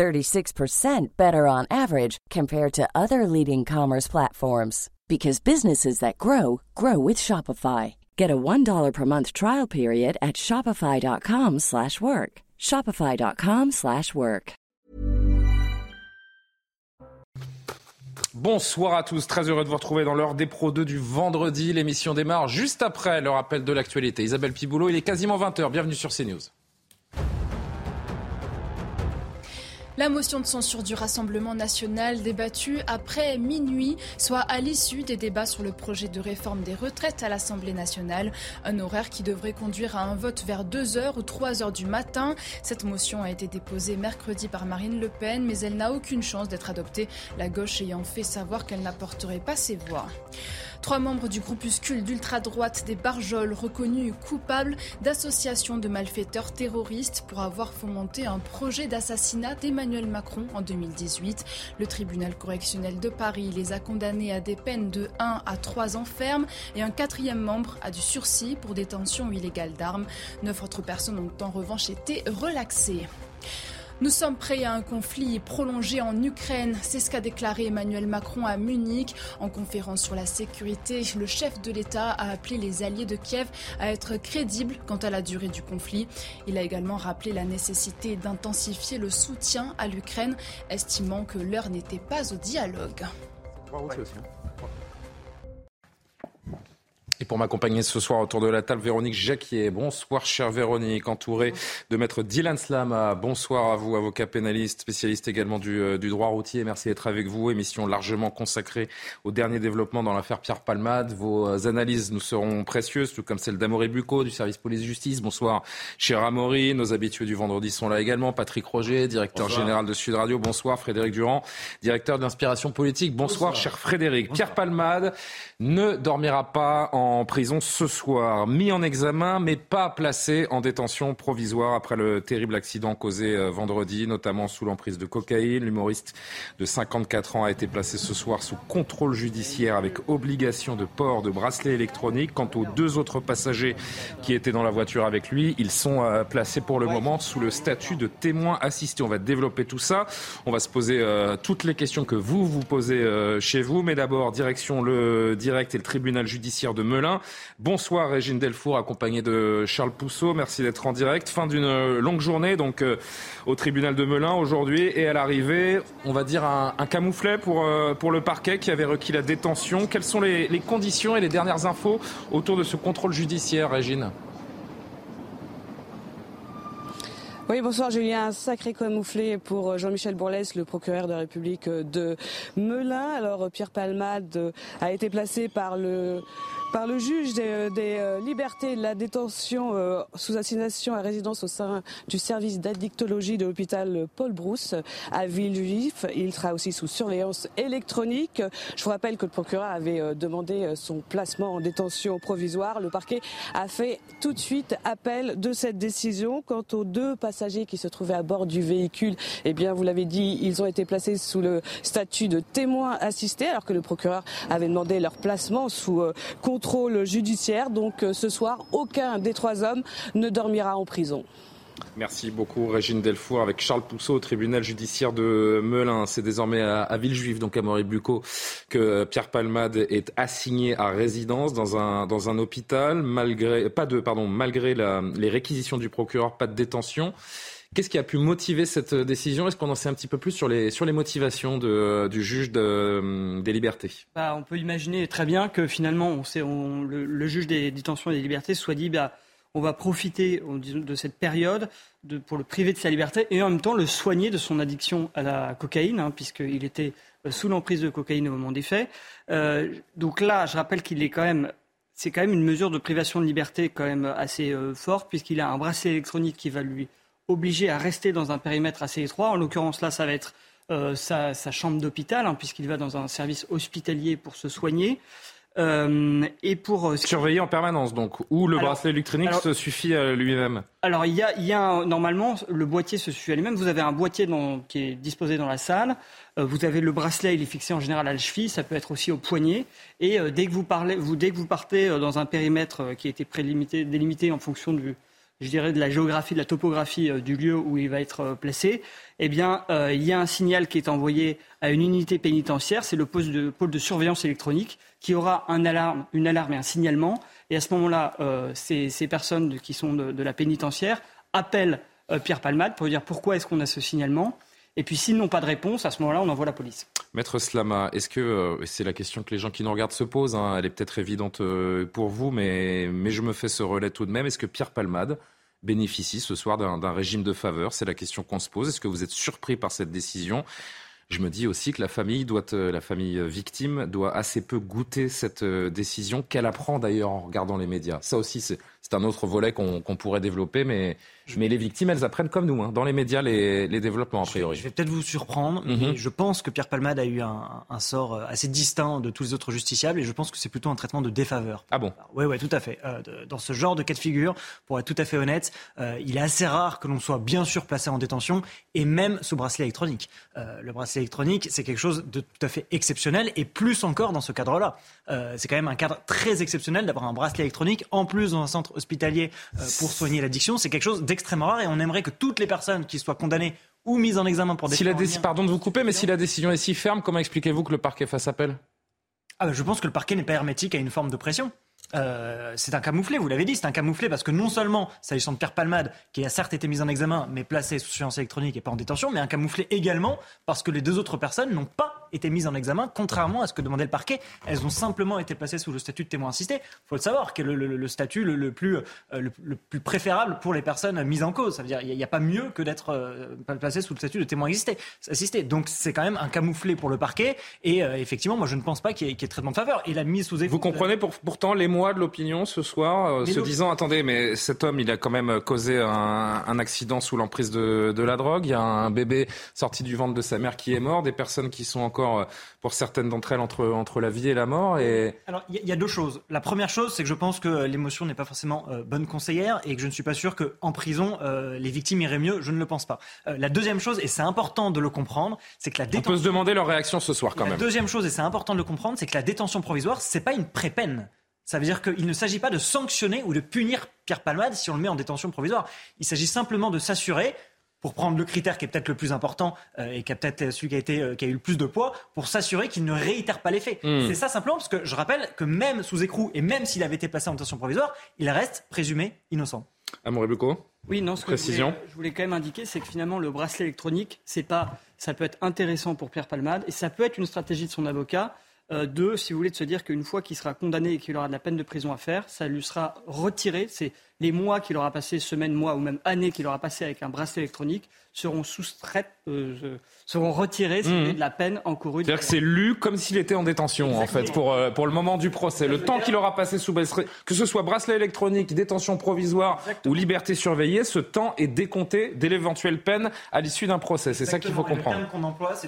36% better on average compared to other leading commerce platforms because businesses that grow grow with Shopify. Get a $1 per month trial period at shopify.com/work. shopify.com/work. Bonsoir à tous, très heureux de vous retrouver dans l'heure des Pro 2 du vendredi. L'émission démarre juste après le rappel de l'actualité. Isabelle Piboulot, il est quasiment 20h. Bienvenue sur CNews. La motion de censure du Rassemblement national débattue après minuit, soit à l'issue des débats sur le projet de réforme des retraites à l'Assemblée nationale. Un horaire qui devrait conduire à un vote vers 2h ou 3h du matin. Cette motion a été déposée mercredi par Marine Le Pen, mais elle n'a aucune chance d'être adoptée, la gauche ayant fait savoir qu'elle n'apporterait pas ses voix. Trois membres du groupuscule d'ultra-droite des Barjols reconnus coupables d'association de malfaiteurs terroristes pour avoir fomenté un projet d'assassinat d'Emmanuel Macron en 2018. Le tribunal correctionnel de Paris les a condamnés à des peines de 1 à 3 ans ferme et un quatrième membre à du sursis pour détention illégale d'armes. Neuf autres personnes ont en revanche été relaxées. Nous sommes prêts à un conflit prolongé en Ukraine. C'est ce qu'a déclaré Emmanuel Macron à Munich. En conférence sur la sécurité, le chef de l'État a appelé les alliés de Kiev à être crédibles quant à la durée du conflit. Il a également rappelé la nécessité d'intensifier le soutien à l'Ukraine, estimant que l'heure n'était pas au dialogue. Et pour m'accompagner ce soir autour de la table, Véronique Jacquier. Bonsoir, chère Véronique, entourée de maître Dylan Slama. Bonsoir à vous, avocat pénaliste, spécialiste également du, euh, du droit routier. Merci d'être avec vous. Émission largement consacrée aux derniers développements dans l'affaire Pierre Palmade. Vos euh, analyses nous seront précieuses, tout comme celle d'Amaury Bucco du service police-justice. Bonsoir, cher Amaury. Nos habitués du vendredi sont là également. Patrick Roger, directeur général de Sud Radio. Bonsoir, Frédéric Durand, directeur d'inspiration politique. Bonsoir, cher Frédéric. Pierre Palmade ne dormira pas en en prison ce soir, mis en examen mais pas placé en détention provisoire après le terrible accident causé euh, vendredi, notamment sous l'emprise de cocaïne. L'humoriste de 54 ans a été placé ce soir sous contrôle judiciaire avec obligation de port de bracelet électronique. Quant aux deux autres passagers qui étaient dans la voiture avec lui, ils sont euh, placés pour le moment sous le statut de témoin assisté. On va développer tout ça. On va se poser euh, toutes les questions que vous vous posez chez vous. Mais d'abord, direction le direct et le tribunal judiciaire de Bonsoir Régine Delfour, accompagnée de Charles Pousseau. Merci d'être en direct. Fin d'une longue journée donc euh, au tribunal de Melun aujourd'hui et à l'arrivée, on va dire un, camouflet pour, euh, pour le parquet qui avait requis la détention. Quelles sont les, les conditions et les dernières infos autour de ce contrôle judiciaire, Régine? Oui, bonsoir Julien. Un sacré camouflé pour Jean-Michel Bourlès, le procureur de la République de Melun. Alors Pierre Palmade a été placé par le par le juge des, euh, euh, libertés de la détention euh, sous assignation à résidence au sein du service d'addictologie de l'hôpital Paul Brousse à Villejuif. Il sera aussi sous surveillance électronique. Je vous rappelle que le procureur avait demandé son placement en détention provisoire. Le parquet a fait tout de suite appel de cette décision. Quant aux deux passagers qui se trouvaient à bord du véhicule, eh bien, vous l'avez dit, ils ont été placés sous le statut de témoins assistés alors que le procureur avait demandé leur placement sous contrôle contrôle judiciaire. Donc euh, ce soir, aucun des trois hommes ne dormira en prison. Merci beaucoup Régine Delfour avec Charles Pousseau au tribunal judiciaire de Melun. C'est désormais à, Villejuif, donc à Maurice-Bucco, que Pierre Palmade est assigné à résidence dans un, dans un hôpital malgré, pas de, pardon, malgré les réquisitions du procureur, pas de détention. Qu'est-ce qui a pu motiver cette décision? Est-ce qu'on en sait un petit peu plus sur les, sur les motivations de, du juge de, des libertés? Bah, On peut imaginer très bien que finalement, le, juge des détentions et des libertés soit dit bah, on va profiter de cette période de, pour le priver de sa liberté et en même temps le soigner de son addiction à la cocaïne, hein, puisqu'il était euh, sous l'emprise de cocaïne au moment des faits. Euh, donc là, je rappelle qu'il est quand même c'est quand même une mesure de privation de liberté quand même assez euh, forte puisqu'il a un bracelet électronique qui va lui obligé à rester dans un périmètre assez étroit. En l'occurrence, là, ça va être sa, chambre d'hôpital, hein, puisqu'il va dans un service hospitalier pour se soigner. Euh, et pour euh, surveiller en permanence, donc, ou le bracelet électronique se suffit à lui-même. Alors il y a, il y a normalement le boîtier se suffit à lui-même. Vous avez un boîtier dans, qui est disposé dans la salle. Euh, vous avez le bracelet, il est fixé en général à la cheville. Ça peut être aussi au poignet. Et dès que vous parlez, vous dès que vous partez dans un périmètre qui a été prélimité, délimité en fonction du, je dirais, de la géographie, de la topographie du lieu où il va être placé, eh bien, il y a un signal qui est envoyé à une unité pénitentiaire. C'est le pôle de, surveillance électronique qui aura une alarme et un signalement. Et à ce moment-là, euh, ces, personnes qui sont de, la pénitentiaire appellent euh, Pierre Palmade pour dire pourquoi est-ce qu'on a ce signalement. Et puis s'ils n'ont pas de réponse, à ce moment-là, on envoie la police. Maître Slama, est-ce que, euh, c'est la question que les gens qui nous regardent se posent, hein, elle est peut-être évidente pour vous, mais, mais je me fais ce relais tout de même, est-ce que Pierre Palmade bénéficie ce soir d'un régime de faveur? C'est la question qu'on se pose. Est-ce que vous êtes surpris par cette décision? Je me dis aussi que la famille, doit, euh, la famille euh, victime doit assez peu goûter cette euh, décision qu'elle apprend d'ailleurs en regardant les médias. Ça aussi, c'est un autre volet qu'on pourrait développer, mais mais les victimes, elles apprennent comme nous, hein, dans les médias, les, les, développements, a priori. Je vais, peut-être vous surprendre, mais mhm. je pense que Pierre Palmade a eu un, un, sort euh, assez distinct de tous les autres justiciables, et je pense que c'est plutôt un traitement de défaveur. Ah bon? Oui, oui, tout à fait. Euh, dans ce genre de cas de figure, pour être tout à fait honnête, euh, il est assez rare que l'on soit bien sûr placé en détention, et même sous bracelet électronique. Euh, le bracelet électronique, c'est quelque chose de tout à fait exceptionnel, et plus encore dans ce cadre-là. C'est quand même un cadre très exceptionnel d'avoir un bracelet électronique, en plus dans un centre hospitalier pour soigner l'addiction. C'est quelque chose d'extrêmement rare, et on aimerait que toutes les personnes qui soient condamnées ou mises en examen pour des si la Pardon de vous couper, mais si la décision est si ferme, comment expliquez-vous que le parquet fasse appel? Ah ben, Je pense que le parquet n'est pas hermétique à une forme de pression. Euh, c'est un camouflé, vous l'avez dit, c'est un camouflé parce que non seulement, s'agissant de Pierre Palmade, qui a certes été mis en examen, mais placé sous surveillance électronique et pas en détention, mais un camouflé également parce que les deux autres personnes n'ont pas été mises en examen, contrairement à ce que demandait le parquet. Elles ont simplement été placées sous le statut de témoin assisté. Il faut le savoir, qui est le, statut le, plus, euh, le, plus préférable pour les personnes mises en cause. Ça veut dire qu'il n'y a, pas mieux que d'être euh, placé sous le statut de témoin assisté. Donc c'est quand même un camouflé pour le parquet. Et effectivement, moi je ne pense pas qu'il y, ait traitement de faveur. Et la mise sous Vous comprenez pourtant les mois de l'opinion ce soir, euh, se disant attendez, mais cet homme, il a quand même causé un, accident sous l'emprise de, de, la drogue. Il y a un bébé sorti du ventre de sa mère qui est mort, des personnes qui sont encore, euh, pour certaines d'entre elles, entre, entre la vie et la mort. Et... Alors, il y, a deux choses. La première chose, c'est que je pense que l'émotion n'est pas forcément euh, bonne conseillère et que je ne suis pas sûr qu'en prison, les victimes iraient mieux. Je ne le pense pas. la deuxième chose, et c'est important de le comprendre, c'est que la détention. On peut se demander leur réaction ce soir quand même. La deuxième chose, et c'est important de le comprendre, c'est que la détention provisoire, c'est pas une pré-peine. Ça veut dire qu'il ne s'agit pas de sanctionner ou de punir Pierre Palmade si on le met en détention provisoire. Il s'agit simplement de s'assurer pour prendre le critère qui est peut-être le plus important euh, et qui a peut-être celui qui a, été, euh, qui a eu le plus de poids, pour s'assurer qu'il ne réitère pas les faits. Hmm. C'est ça simplement, parce que je rappelle que même sous écrou et même s'il avait été placé en détention provisoire, il reste présumé innocent. Amour Bucco Oui, non, ce Précision. que je voulais, quand même indiquer, c'est que finalement, le bracelet électronique, c'est pas, ça peut être intéressant pour Pierre Palmade et ça peut être une stratégie de son avocat euh, deux, si vous voulez, de se dire qu'une fois qu'il sera condamné et qu'il aura de la peine de prison à faire, ça lui sera retiré. C'est les mois qu'il aura passé, semaines, mois ou même années qu'il aura passé avec un bracelet électronique seront soustraites, euh, seront retirées mmh. de la peine encourue. C'est-à-dire que c'est lu comme s'il était en détention, en fait, pour, euh, pour le moment du procès. Le temps qu'il aura passé sous bracelet, que ce soit bracelet électronique, détention provisoire ou liberté surveillée, ce temps est décompté dès l'éventuelle peine à l'issue d'un procès. C'est ça qu'il faut comprendre.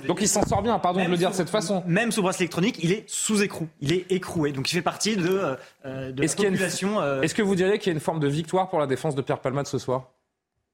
Donc il s'en sort bien, pardon de le dire de cette façon. Même sous bracelet électronique, il est sous écrou, il est écroué. Donc il fait partie de, euh, de la population. Est-ce que vous diriez qu'il y a une forme de victoire pour la défense de Pierre Palmade ce soir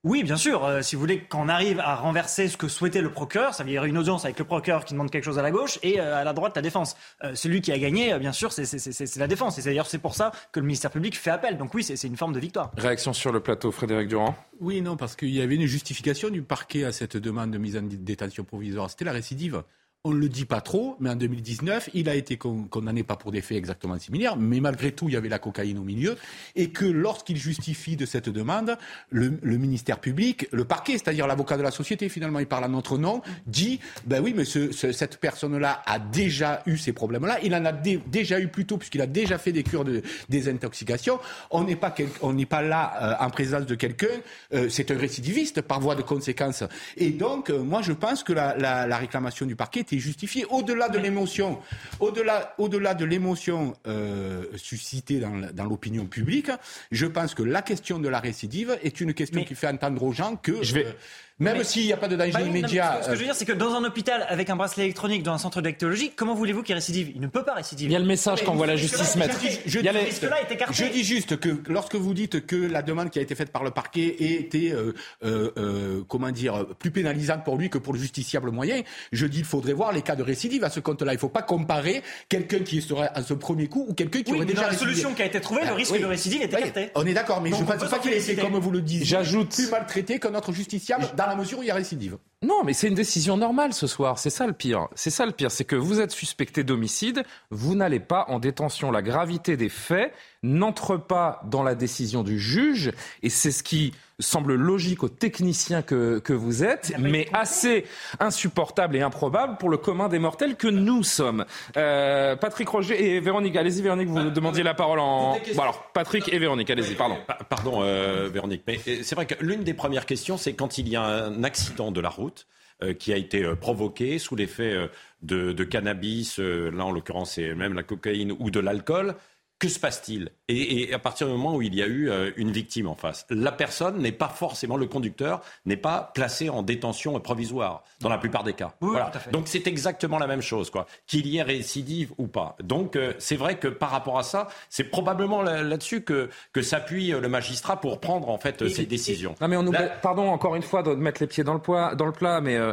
oui, bien sûr. Euh, si vous voulez qu'on arrive à renverser ce que souhaitait le procureur, ça veut dire une audience avec le procureur qui demande quelque chose à la gauche et euh, à la droite la défense. Euh, celui qui a gagné, bien sûr, c'est la défense. Et d'ailleurs c'est pour ça que le ministère public fait appel. Donc oui, c'est une forme de victoire. Réaction sur le plateau, Frédéric Durand. Oui, non, parce qu'il y avait une justification du parquet à cette demande de mise en détention provisoire. C'était la récidive. On ne le dit pas trop, mais en 2019, il a été condamné pas pour des faits exactement similaires, mais malgré tout, il y avait la cocaïne au milieu, et que lorsqu'il justifie de cette demande, le, ministère public, le parquet, c'est-à-dire l'avocat de la société, finalement, il parle à notre nom, dit, ben oui, mais cette personne-là a déjà eu ces problèmes-là, il en a déjà eu plus tôt, puisqu'il a déjà fait des cures de désintoxication. On n'est pas, pas là euh, en présence de quelqu'un, euh, c'est un récidiviste par voie de conséquence. Et donc, euh, moi, je pense que la réclamation du parquet justifié. Au-delà de l'émotion, au-delà, au-delà de l'émotion euh, suscitée dans, l'opinion publique, je pense que la question de la récidive est une question qui fait entendre aux gens que. Je vais... Euh, Même s'il n'y a pas de danger Bah oui, non, immédiat. ce que je veux dire, c'est que dans un hôpital avec un bracelet électronique, dans un centre d'actéologie, comment voulez-vous qu'il récidive? Il ne peut pas récidiver. Il y a le message qu'envoie la justice mettre. je- je- dis juste que lorsque vous dites que la demande qui a été faite par le parquet était, euh, euh, euh, comment dire, plus pénalisante pour lui que pour le justiciable moyen, je dis qu'il faudrait voir les cas de récidive à ce compte-là. Il ne faut pas comparer quelqu'un qui serait à ce premier coup ou quelqu'un qui Oui, aurait mais déjà dans la solution qui a été trouvée, le Ah, risque oui. de récidive est Oui, écarté. On est d'accord, mais Donc je ne pense pas qu'il ait été, comme vous le dites, J'ajoute- plus maltraité qu'un autre justiciable dans la mesure où il y a récidive. Non, mais c'est une décision normale ce soir. C'est ça le pire. C'est ça le pire. C'est que vous êtes suspecté d'homicide. Vous n'allez pas en détention. La gravité des faits n'entre pas dans la décision du juge. Et c'est ce qui semble logique aux techniciens que, que vous êtes, mais assez insupportable et improbable pour le commun des mortels que nous sommes. Euh, Patrick Roger et Véronique, allez-y Véronique, vous demandiez la parole en... Bon alors, Patrick et Véronique, allez-y, pardon. Pa- Pardon, euh, Véronique, mais euh, c'est vrai que l'une des premières questions, c'est quand il y a un accident de la route euh, qui a été euh, provoqué sous l'effet de, de cannabis, euh, là en l'occurrence c'est même la cocaïne ou de l'alcool. Que se passe-t-il? Et, et à partir du moment où il y a eu euh, une victime en face, la personne n'est pas forcément, le conducteur n'est pas placé en détention provisoire dans la plupart des cas. Oui, voilà. tout à fait. Donc c'est exactement la même chose, quoi. Qu'il y ait récidive ou pas. Donc euh, c'est vrai que par rapport à ça, c'est probablement là- là-dessus que, que s'appuie euh, le magistrat pour prendre en fait ces décisions. Non mais on nous, Là- pardon encore une fois de mettre les pieds dans le, poids, dans le plat, mais euh,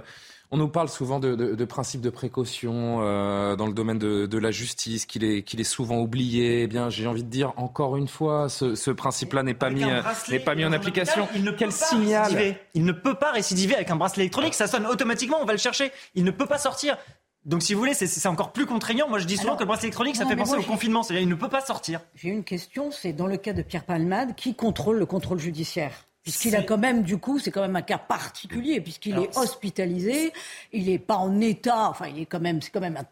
on nous parle souvent de, de, de principes de précaution euh, dans le domaine de, de la justice, qu'il est, qu'il est souvent oublié. Eh bien, j'ai envie de dire encore une fois, ce, ce principe-là n'est pas Avec mis, un euh, bracelet n'est pas mis en application. hôpital, il ne peut Quel pas signal récidiver. Il ne peut pas récidiver avec un bracelet électronique. Ça sonne automatiquement. On va le chercher. Il ne peut pas sortir. Donc, si vous voulez, c'est- c'est encore plus contraignant. Moi, je dis souvent Alors, que le bracelet électronique, ça non, fait penser moi, au confinement. C'est-à-dire, il ne peut pas sortir. J'ai une question, c'est dans le cas de Pierre Palmade, qui contrôle le contrôle judiciaire? Puisqu'il a quand même, du coup, c'est quand même un cas particulier, puisqu'il est hospitalisé, il n'est pas en état, enfin, il est quand même, c'est quand même un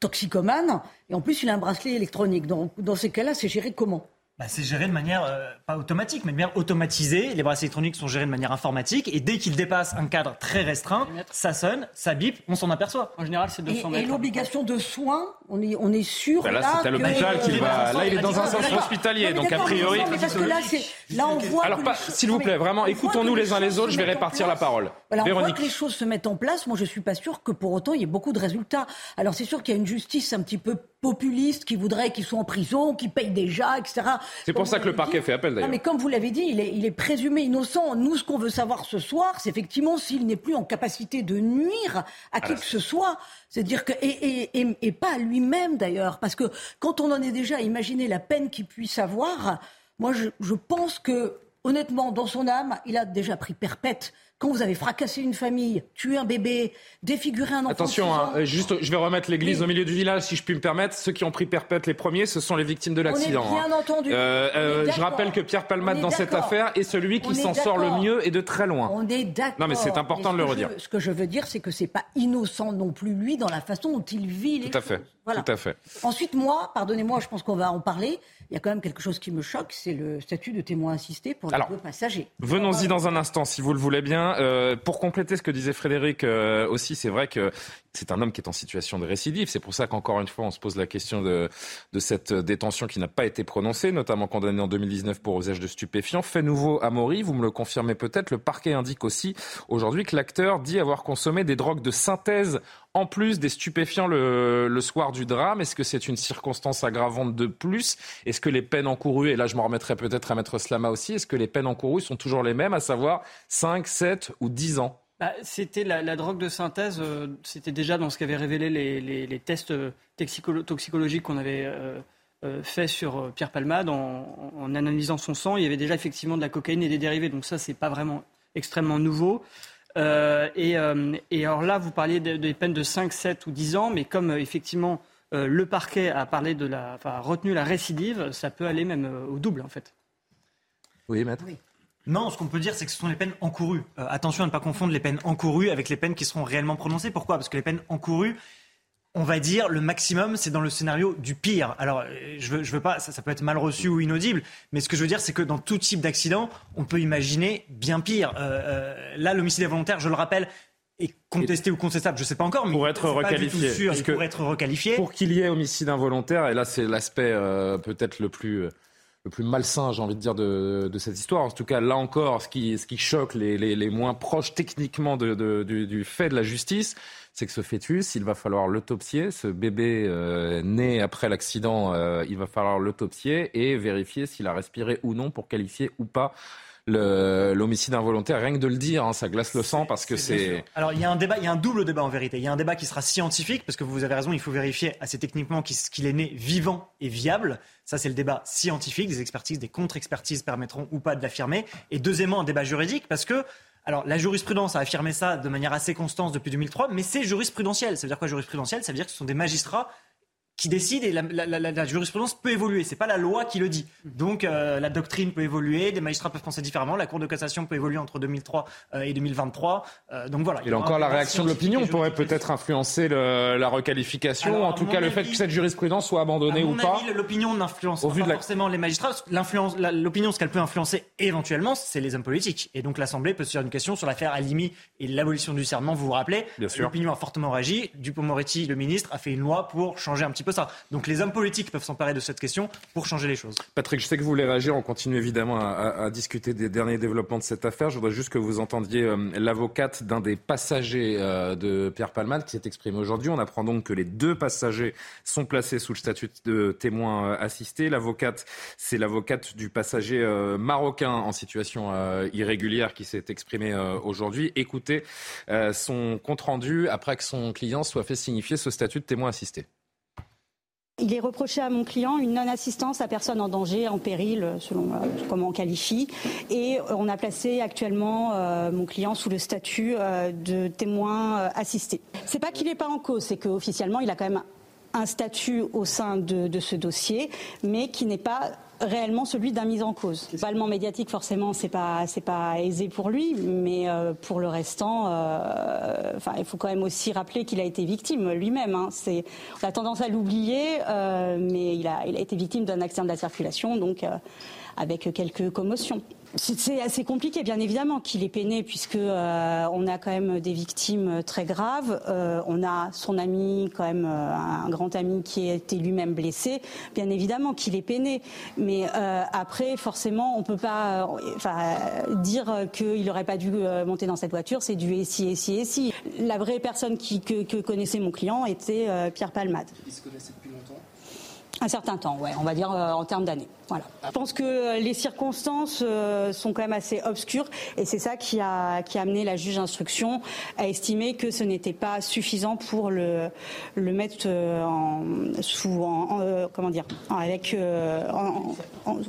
toxicomane, et en plus, il a un bracelet électronique. Donc, dans ces cas-là, c'est géré comment? Bah, c'est géré de manière euh, pas automatique, mais de manière automatisée. Les bracelets électroniques sont gérés de manière informatique. Et dès qu'ils dépassent un cadre très restreint, ça sonne, ça bip, on s'en aperçoit. En général, c'est Et, 200 et mètres. l'obligation de soins, on est, on est sûr Ben là, là c'est à que- l'hôpital qu'il va. Là, il est dans un centre hospitalier, donc a priori. non, mais parce que là, c'est- là, on voit Alors, s'il vous plaît, vraiment, écoutons-nous les uns les autres. Je vais répartir la place. parole. Voilà, on voit que les choses se mettent en place. Moi, je suis pas sûr que pour autant il y ait beaucoup de résultats. Alors, c'est sûr qu'il y a une justice un petit peu populiste qui voudrait qu'ils soient en prison, qu'ils payent déjà, etc. C'est pour ça que le parquet dit. fait appel, d'ailleurs. Mais comme vous l'avez dit, il est, il est présumé innocent. Nous, ce qu'on veut savoir ce soir, c'est effectivement s'il n'est plus en capacité de nuire à qui que ce soit. C'est-à-dire que et, et, et, et pas à lui-même d'ailleurs, parce que quand on en est déjà à imaginer la peine qu'il puisse avoir, moi, je, je pense que honnêtement, dans son âme, il a déjà pris perpète. Quand vous avez fracassé une famille, tué un bébé, défiguré un enfant. Attention, hein, euh, juste, je vais remettre l'église Oui. au milieu du village, si je puis me permettre. Ceux qui ont pris perpète les premiers, ce sont les victimes de l'accident. Bien hein. entendu. Euh, euh, je rappelle que Pierre Palmade, dans cette affaire, est celui qui s'en sort le mieux et de très loin. On est d'accord. Non, mais c'est important de le je- redire. ce que je veux dire, c'est que c'est pas innocent non plus lui dans la façon dont il vit les Tout à fait. choses. Voilà. Tout à fait. Ensuite, moi, pardonnez-moi, je pense qu'on va en parler. Il y a quand même quelque chose qui me choque, c'est le statut de témoin assisté pour les Alors, deux passagers. Venons-y dans un instant, si vous le voulez bien. Euh, pour compléter ce que disait Frédéric euh, aussi, c'est vrai que c'est un homme qui est en situation de récidive. C'est pour ça qu'encore une fois, on se pose la question de, de cette détention qui n'a pas été prononcée, notamment condamné en 2019 pour usage de stupéfiants. Fait nouveau à Maury, vous me le confirmez peut-être. Le parquet indique aussi aujourd'hui que l'acteur dit avoir consommé des drogues de synthèse en plus des stupéfiants le, soir du drame. Est-ce que c'est une circonstance aggravante de plus? Est-ce que les peines encourues, et là je me remettrai peut-être à Maître Slama aussi, est-ce que les peines encourues sont toujours les mêmes, à savoir 5, 7 ou 10 ans? Bah, c'était la, drogue de synthèse, euh, c'était déjà dans ce qu'avaient révélé les, tests euh, toxicolo- toxicologiques qu'on avait euh, euh, fait sur euh, Pierre Palmade en, en analysant son sang. Il y avait déjà effectivement de la cocaïne et des dérivés, donc ça c'est pas vraiment extrêmement nouveau. Euh, et, euh, et alors là, vous parliez de- des peines de 5, 7 ou 10 ans, mais comme euh, effectivement euh, le parquet a parlé de la, enfin, a retenu la récidive, ça peut aller même euh, au double en fait. Oui, Maître Non, ce qu'on peut dire, c'est que ce sont les peines encourues. Euh, attention à ne pas confondre les peines encourues avec les peines qui seront réellement prononcées. Pourquoi? Parce que les peines encourues, on va dire, le maximum, c'est dans le scénario du pire. Alors, euh, je veux, je veux pas, ça, ça peut être mal reçu ou inaudible, mais ce que je veux dire, c'est que dans tout type d'accident, on peut imaginer bien pire. Euh, euh, là, l'homicide involontaire, je le rappelle, est contesté ou contestable, je sais pas encore, mais Pour être requalifié. sûr, pourrait être requalifié. Pour qu'il y ait homicide involontaire, et là c'est l'aspect euh, peut-être le plus, le plus malsain, j'ai envie de dire, de, de, cette histoire. En tout cas, là encore, ce qui, ce qui choque les, les, les moins proches techniquement de, de, du, du, fait de la justice, c'est que ce fœtus, il va falloir l'autopsier. Ce bébé euh, né après l'accident, euh, il va falloir l'autopsier et vérifier s'il a respiré ou non pour qualifier ou pas l'homicide involontaire. Rien que de le dire, hein, ça glace le sang parce que c'est. Alors il y a un débat, il y a un double débat en vérité. Il y a un débat qui sera scientifique parce que vous avez raison, il faut vérifier assez techniquement qu'il est né vivant et viable. Ça, c'est le débat scientifique. Des expertises, des contre-expertises permettront ou pas de l'affirmer. Et deuxièmement, un débat juridique parce que alors, la jurisprudence a affirmé ça de manière assez constante depuis 2003, mais c'est jurisprudentiel. Ça veut dire quoi jurisprudentiel? Ça veut dire que ce sont des magistrats qui décide et la, la, la, la, jurisprudence peut évoluer. C'est pas la loi qui le dit. Donc euh, la doctrine peut évoluer, des magistrats peuvent penser différemment. La Cour de cassation peut évoluer entre 2003 euh, et 2023. Euh, donc voilà. Et encore la réaction de l'opinion pourrait peut-être influencer le, la requalification, Alors, en tout cas le fait que cette jurisprudence soit abandonnée ou pas. L'opinion n'influence pas forcément les magistrats. L'opinion, ce qu'elle peut influencer éventuellement, c'est les hommes politiques. Et donc l'Assemblée peut se faire une question sur l'affaire Alimi et l'abolition du serment. Vous vous rappelez L'opinion a fortement réagi. Dupont-Moretti, le ministre, a fait une loi pour changer un petit peu Donc les hommes politiques peuvent s'emparer de cette question pour changer les choses. Patrick, je sais que vous voulez réagir. On continue évidemment à, discuter des derniers développements de cette affaire. Je voudrais juste que vous entendiez euh, l'avocate d'un des passagers euh, de Pierre Palmade qui s'est exprimé aujourd'hui. On apprend donc que les deux passagers sont placés sous le statut de témoin euh, assisté. L'avocate, c'est l'avocate du passager marocain en situation irrégulière qui s'est exprimé aujourd'hui. Écoutez son compte rendu après que son client soit fait signifier ce statut de témoin assisté. Il est reproché à mon client une non-assistance à personne en danger, en péril, selon euh, comment on qualifie. Et euh, on a placé actuellement euh, mon client sous le statut de témoin assisté. C'est pas qu'il n'est pas en cause, c'est qu'officiellement, il a quand même un statut au sein de, de ce dossier, mais qui n'est pas réellement celui d'un mise en cause. Parlement médiatique, forcément, c'est pas c'est pas aisé pour lui, mais euh, pour le restant, euh, enfin, il faut quand même aussi rappeler qu'il a été victime lui-même. Hein. C'est on a tendance à l'oublier, euh, mais il a il a été victime d'un accident de la circulation, donc avec quelques commotions. C'est assez compliqué, bien évidemment, qu'il est peiné, puisque euh, on a quand même des victimes très graves. Euh, on a son ami, quand même, euh, un grand ami qui a été lui-même blessé. Bien évidemment qu'il est peiné, mais après, forcément, on peut pas, enfin, dire qu'il n'aurait pas dû monter dans cette voiture. C'est du et si et si et si. La vraie personne que, connaissait mon client était Pierre Palmade. Un certain temps, ouais, on va dire en termes d'années. Voilà. Je pense que euh, les circonstances euh, sont quand même assez obscures et c'est ça qui a, qui a amené la juge d'instruction à estimer que ce n'était pas suffisant pour le, le mettre euh, en, sous, en, comment dire, avec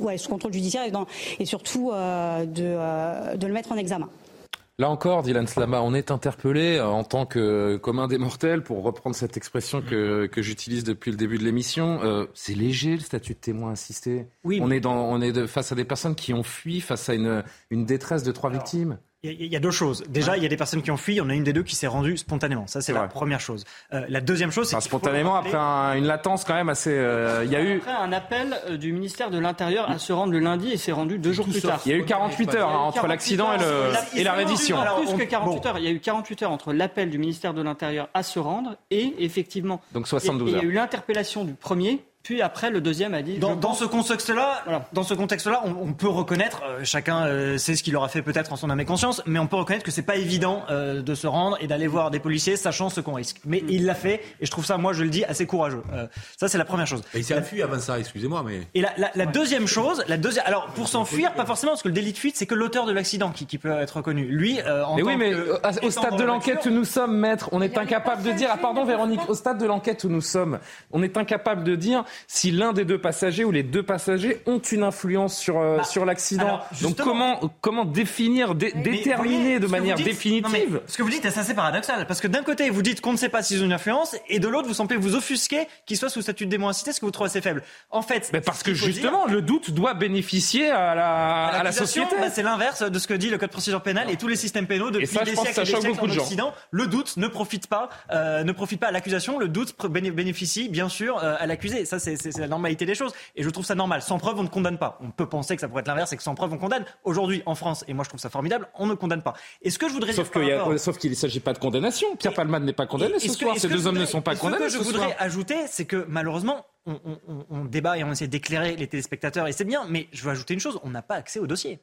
ouais, sous contrôle judiciaire et, et surtout de, de le mettre en examen. Là encore, Dylan Slama, on est interpellé euh, en tant que commun des mortels, pour reprendre cette expression que, que j'utilise depuis le début de l'émission. Euh, c'est léger le statut de témoin assisté. Oui, on est, dans, on est de, face à des personnes qui ont fui, face à une, une détresse de trois victimes. Il y, a deux choses. Déjà, il y a des personnes qui ont fui. On a une des deux qui s'est rendue spontanément. Ça, c'est la première chose. Euh, la deuxième chose, c'est enfin, spontanément après une latence quand même assez. Euh, il y a eu après un appel euh, du ministère de l'Intérieur à se rendre le lundi et s'est rendu deux jours plus tard. Il y a eu 48 heures hein, entre l'accident et, le, et la reddition. Alors, plus que 48 heures. Il y a eu 48 heures entre l'appel du ministère de l'Intérieur à se rendre et effectivement. Donc 72 heures. Il y a eu l'interpellation du premier puis après, le deuxième a dit. Dans, ce contexte-là, dans ce contexte-là, on, peut reconnaître, euh, chacun euh, sait ce qu'il aura fait peut-être en son âme et conscience, mais on peut reconnaître que c'est pas évident euh, de se rendre et d'aller voir des policiers, sachant ce qu'on risque. Mais il l'a fait, et je trouve ça, moi, je le dis, assez courageux. ça, c'est la première chose. Et il s'est enfui avant ça, excusez-moi, mais. Et la, la, la deuxième chose, la deuxième, alors pour s'enfuir, pas forcément, parce que le délit de fuite, c'est que l'auteur de l'accident qui, qui, peut être reconnu. Lui, en mais oui, mais au stade de l'enquête où nous sommes, maître, on est incapable de dire. Ah, pardon, Véronique, au stade de l'enquête où nous sommes, on est incapable de dire si l'un des deux passagers ou les deux passagers ont une influence sur, euh, bah, sur l'accident. Donc comment, comment définir, déterminer de manière définitive? Ce que vous dites est assez paradoxal, parce que d'un côté, vous dites qu'on ne sait pas s'ils ont une influence, et de l'autre, vous semblez vous offusquer qu'ils soient sous statut de démoncité, ce que vous trouvez assez faible. En fait, mais parce que justement, le doute doit bénéficier à la, à, la société. Bah, c'est l'inverse de ce que dit le code de procédure pénale et tous les systèmes pénaux depuis des siècles et des siècles en Occident. Le doute ne profite pas, euh, ne profite pas à l'accusation, le doute bénéficie bien sûr euh, à l'accusé. Ça, c'est la normalité des choses. Et je trouve ça normal. Sans preuve, on ne condamne pas. On peut penser que ça pourrait être l'inverse et que sans preuve, on condamne. Aujourd'hui, en France, et moi je trouve ça formidable, on ne condamne pas. Et ce que je voudrais sauf dire. sauf qu'il ne s'agit pas de condamnation. Pierre Palmade n'est pas condamné ce soir. Ces deux hommes ne sont pas condamnés. Ce que je voudrais ajouter, c'est que malheureusement, on, débat et on essaie d'éclairer les téléspectateurs, et c'est bien, mais je veux ajouter une chose, on n'a pas accès au dossier.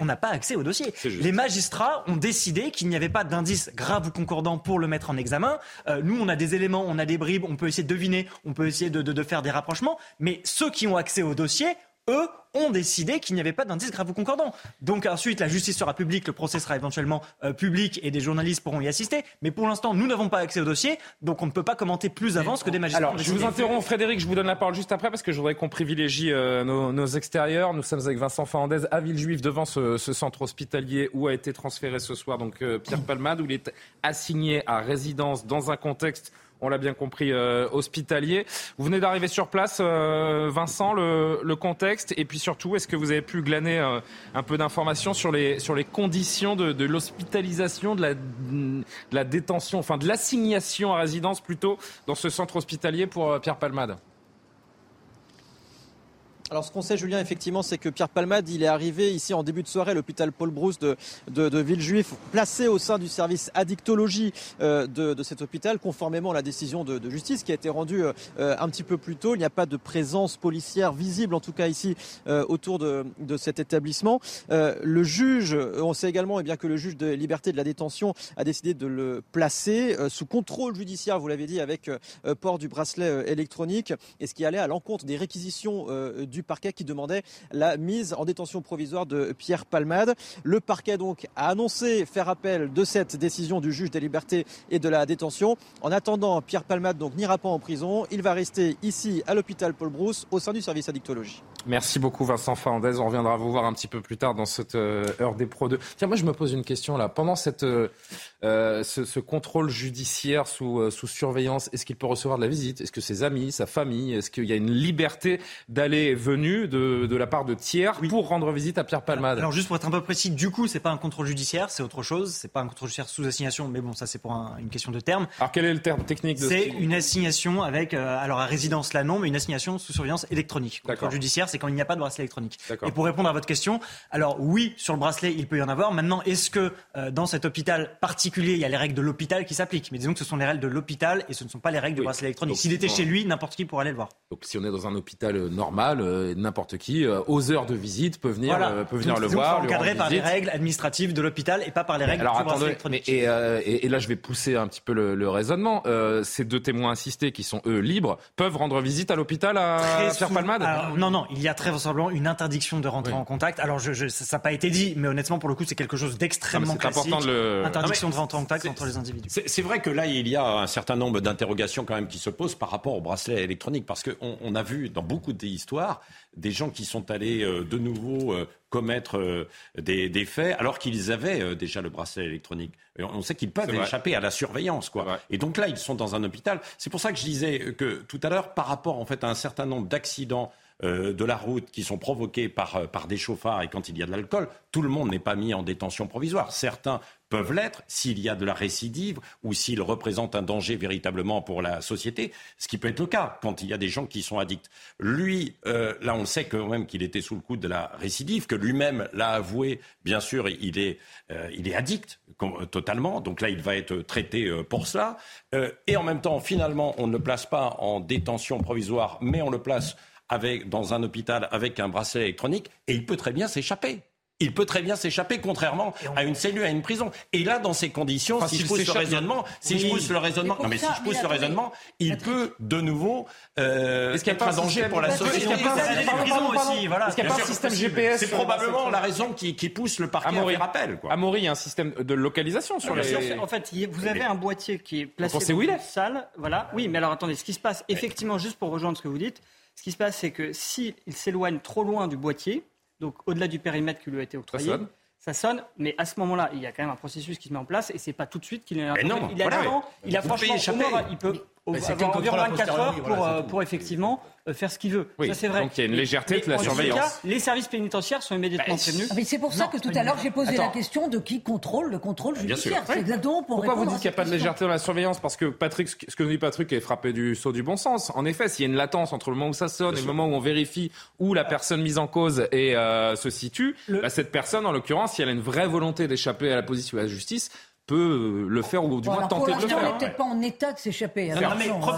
On n'a pas accès au dossier. Les magistrats ont décidé qu'il n'y avait pas d'indice grave ou concordant pour le mettre en examen. Euh, nous, on a des éléments, on a des bribes, on peut essayer de deviner, on peut essayer de faire des rapprochements. Mais ceux qui ont accès au dossier eux ont décidé qu'il n'y avait pas d'indice grave ou concordant. Donc ensuite, la justice sera publique, le procès sera éventuellement euh, public et des journalistes pourront y assister. Mais pour l'instant, nous n'avons pas accès au dossier, donc on ne peut pas commenter plus avant ce que des magistrats. Alors, je vous interromps, Frédéric, je vous donne la parole juste après parce que je voudrais qu'on privilégie euh, nos, extérieurs. Nous sommes avec Vincent Fernandez à Villejuif devant ce, centre hospitalier où a été transféré ce soir donc euh, Pierre Palmade, où il est assigné à résidence dans un contexte on l'a bien compris, euh, hospitalier. Vous venez d'arriver sur place, euh, Vincent, le, contexte, et puis surtout, est-ce que vous avez pu glaner euh, un peu d'informations sur les, sur les conditions de, l'hospitalisation, de la, de la détention, enfin de l'assignation à résidence plutôt dans ce centre hospitalier pour Pierre Palmade? Alors ce qu'on sait, Julien, effectivement, c'est que Pierre Palmade, il est arrivé ici en début de soirée à l'hôpital Paul Brousse de, de, Villejuif, placé au sein du service addictologie euh, de, cet hôpital, conformément à la décision de, justice qui a été rendue euh, un petit peu plus tôt. Il n'y a pas de présence policière visible, en tout cas ici, euh, autour de, cet établissement. le juge, on sait également eh bien, que le juge de liberté de la détention a décidé de le placer sous contrôle judiciaire, vous l'avez dit, avec port du bracelet électronique, et ce qui allait à l'encontre des réquisitions du parquet qui demandait la mise en détention provisoire de Pierre Palmade. Le parquet donc a annoncé faire appel de cette décision du juge des libertés et de la détention. En attendant, Pierre Palmade donc n'ira pas en prison. Il va rester ici à l'hôpital Paul Brousse au sein du service addictologie. Merci beaucoup Vincent Fernandez. On reviendra vous voir un petit peu plus tard dans cette euh, heure des Pro 2. Tiens, moi je me pose une question là. Pendant cette, euh, euh, ce, contrôle judiciaire sous, sous surveillance, est-ce qu'il peut recevoir de la visite? Est-ce que ses amis, sa famille, est-ce qu'il y a une liberté d'aller venue de, de, la part de tiers pour rendre visite à Pierre Palmade Alors juste pour être un peu précis, du coup c'est pas un contrôle judiciaire, c'est autre chose. C'est pas un contrôle judiciaire sous assignation, mais bon ça c'est pour une question de terme. Alors quel est le terme technique de C'est une assignation avec, alors à résidence là non, mais une assignation sous surveillance électronique. Contrôle judiciaire, c'est quand il n'y a pas de bracelet électronique. Et pour répondre à votre question, alors oui, sur le bracelet, il peut y en avoir. Maintenant, est-ce que euh, dans cet hôpital particulier, il y a les règles de l'hôpital qui s'appliquent? Mais disons que ce sont les règles de l'hôpital et ce ne sont pas les règles du bracelet électronique. S'il était chez lui, n'importe qui pourrait aller le voir. Donc si on est dans un hôpital euh, normal, euh, n'importe qui, aux heures de visite, peut venir, peut venir le voir. encadré par les règles administratives de l'hôpital et pas par les règles du bracelet électronique. Et, et, là, je vais pousser un petit peu le, raisonnement. ces deux témoins assistés qui sont eux libres peuvent rendre visite à l'hôpital à Pierre Palmade? Non, non, il y a très vraisemblablement une interdiction de rentrer en contact. Alors, je, ça n'a pas été dit, mais honnêtement, pour le coup, c'est quelque chose d'extrêmement classique. Important de le... Interdiction de rentrer en contact entre les individus. C'est vrai que là, il y a un certain nombre d'interrogations quand même qui se posent par rapport au bracelet électronique, parce qu'on on a vu dans beaucoup d'histoires des gens qui sont allés euh, de nouveau euh, commettre euh, des, faits alors qu'ils avaient déjà le bracelet électronique. on sait qu'ils peuvent échapper à la surveillance, quoi. Et donc là, ils sont dans un hôpital. C'est pour ça que je disais que tout à l'heure, par rapport en fait à un certain nombre d'accidents de la route qui sont provoqués par, par des chauffards et quand il y a de l'alcool, tout le monde n'est pas mis en détention provisoire. Certains peuvent l'être s'il y a de la récidive ou s'ils représentent un danger véritablement pour la société, ce qui peut être le cas quand il y a des gens qui sont addicts. Lui, euh, là on sait quand même qu'il était sous le coup de la récidive, que lui-même l'a avoué, bien sûr, il est, est addict totalement, donc là il va être traité pour cela. et en même temps, finalement, on ne le place pas en détention provisoire, mais on le place dans un hôpital avec un bracelet électronique et il peut très bien s'échapper. Il peut très bien s'échapper, contrairement à une cellule, à une prison. Et là, dans ces conditions, si je pousse le raisonnement, si je pousse le raisonnement, non mais si je pousse le raisonnement, il peut de nouveau euh, être un danger pour la société. Est-ce qu'il n'y a pas un système GPS C'est probablement la raison qui, pousse le parquet à faire appel. Amaury, il y a un système de localisation sur les. En fait, vous avez un boîtier qui est placé dans une salle. Voilà. Oui, mais alors attendez, ce qui se passe, effectivement, juste pour rejoindre ce que vous dites, ce qui se passe, c'est que s'il s'éloigne trop loin du boîtier, donc au-delà du périmètre qui lui a été octroyé, ça sonne, mais mais à ce moment-là, il y a quand même un processus qui se met en place et c'est pas tout de suite qu'il est. Non, il a voilà, il a franchement, il peut avoir environ 24 heures pour, euh, pour effectivement euh, faire ce qu'il veut. Oui, ça c'est vrai. Donc il y a une légèreté de la surveillance. Cas, les services pénitentiaires sont immédiatement bah, prévenus. Ah, c'est pour ça que tout à l'heure j'ai posé la question de qui contrôle le contrôle judiciaire. C'est exactement pour Pourquoi vous dites qu'il n'y a pas de légèreté dans la surveillance? Parce que Patrick, ce que nous dit Patrick est frappé du saut du bon sens. En effet, s'il y a une latence entre le moment où ça sonne et le moment où on vérifie où la personne mise en cause et, euh, se situe, bah, cette personne, en l'occurrence, si elle a une vraie volonté d'échapper à la position de la justice, peut le faire ou du moins tenter de le faire. On n'est peut-être pas en état de s'échapper. Hein.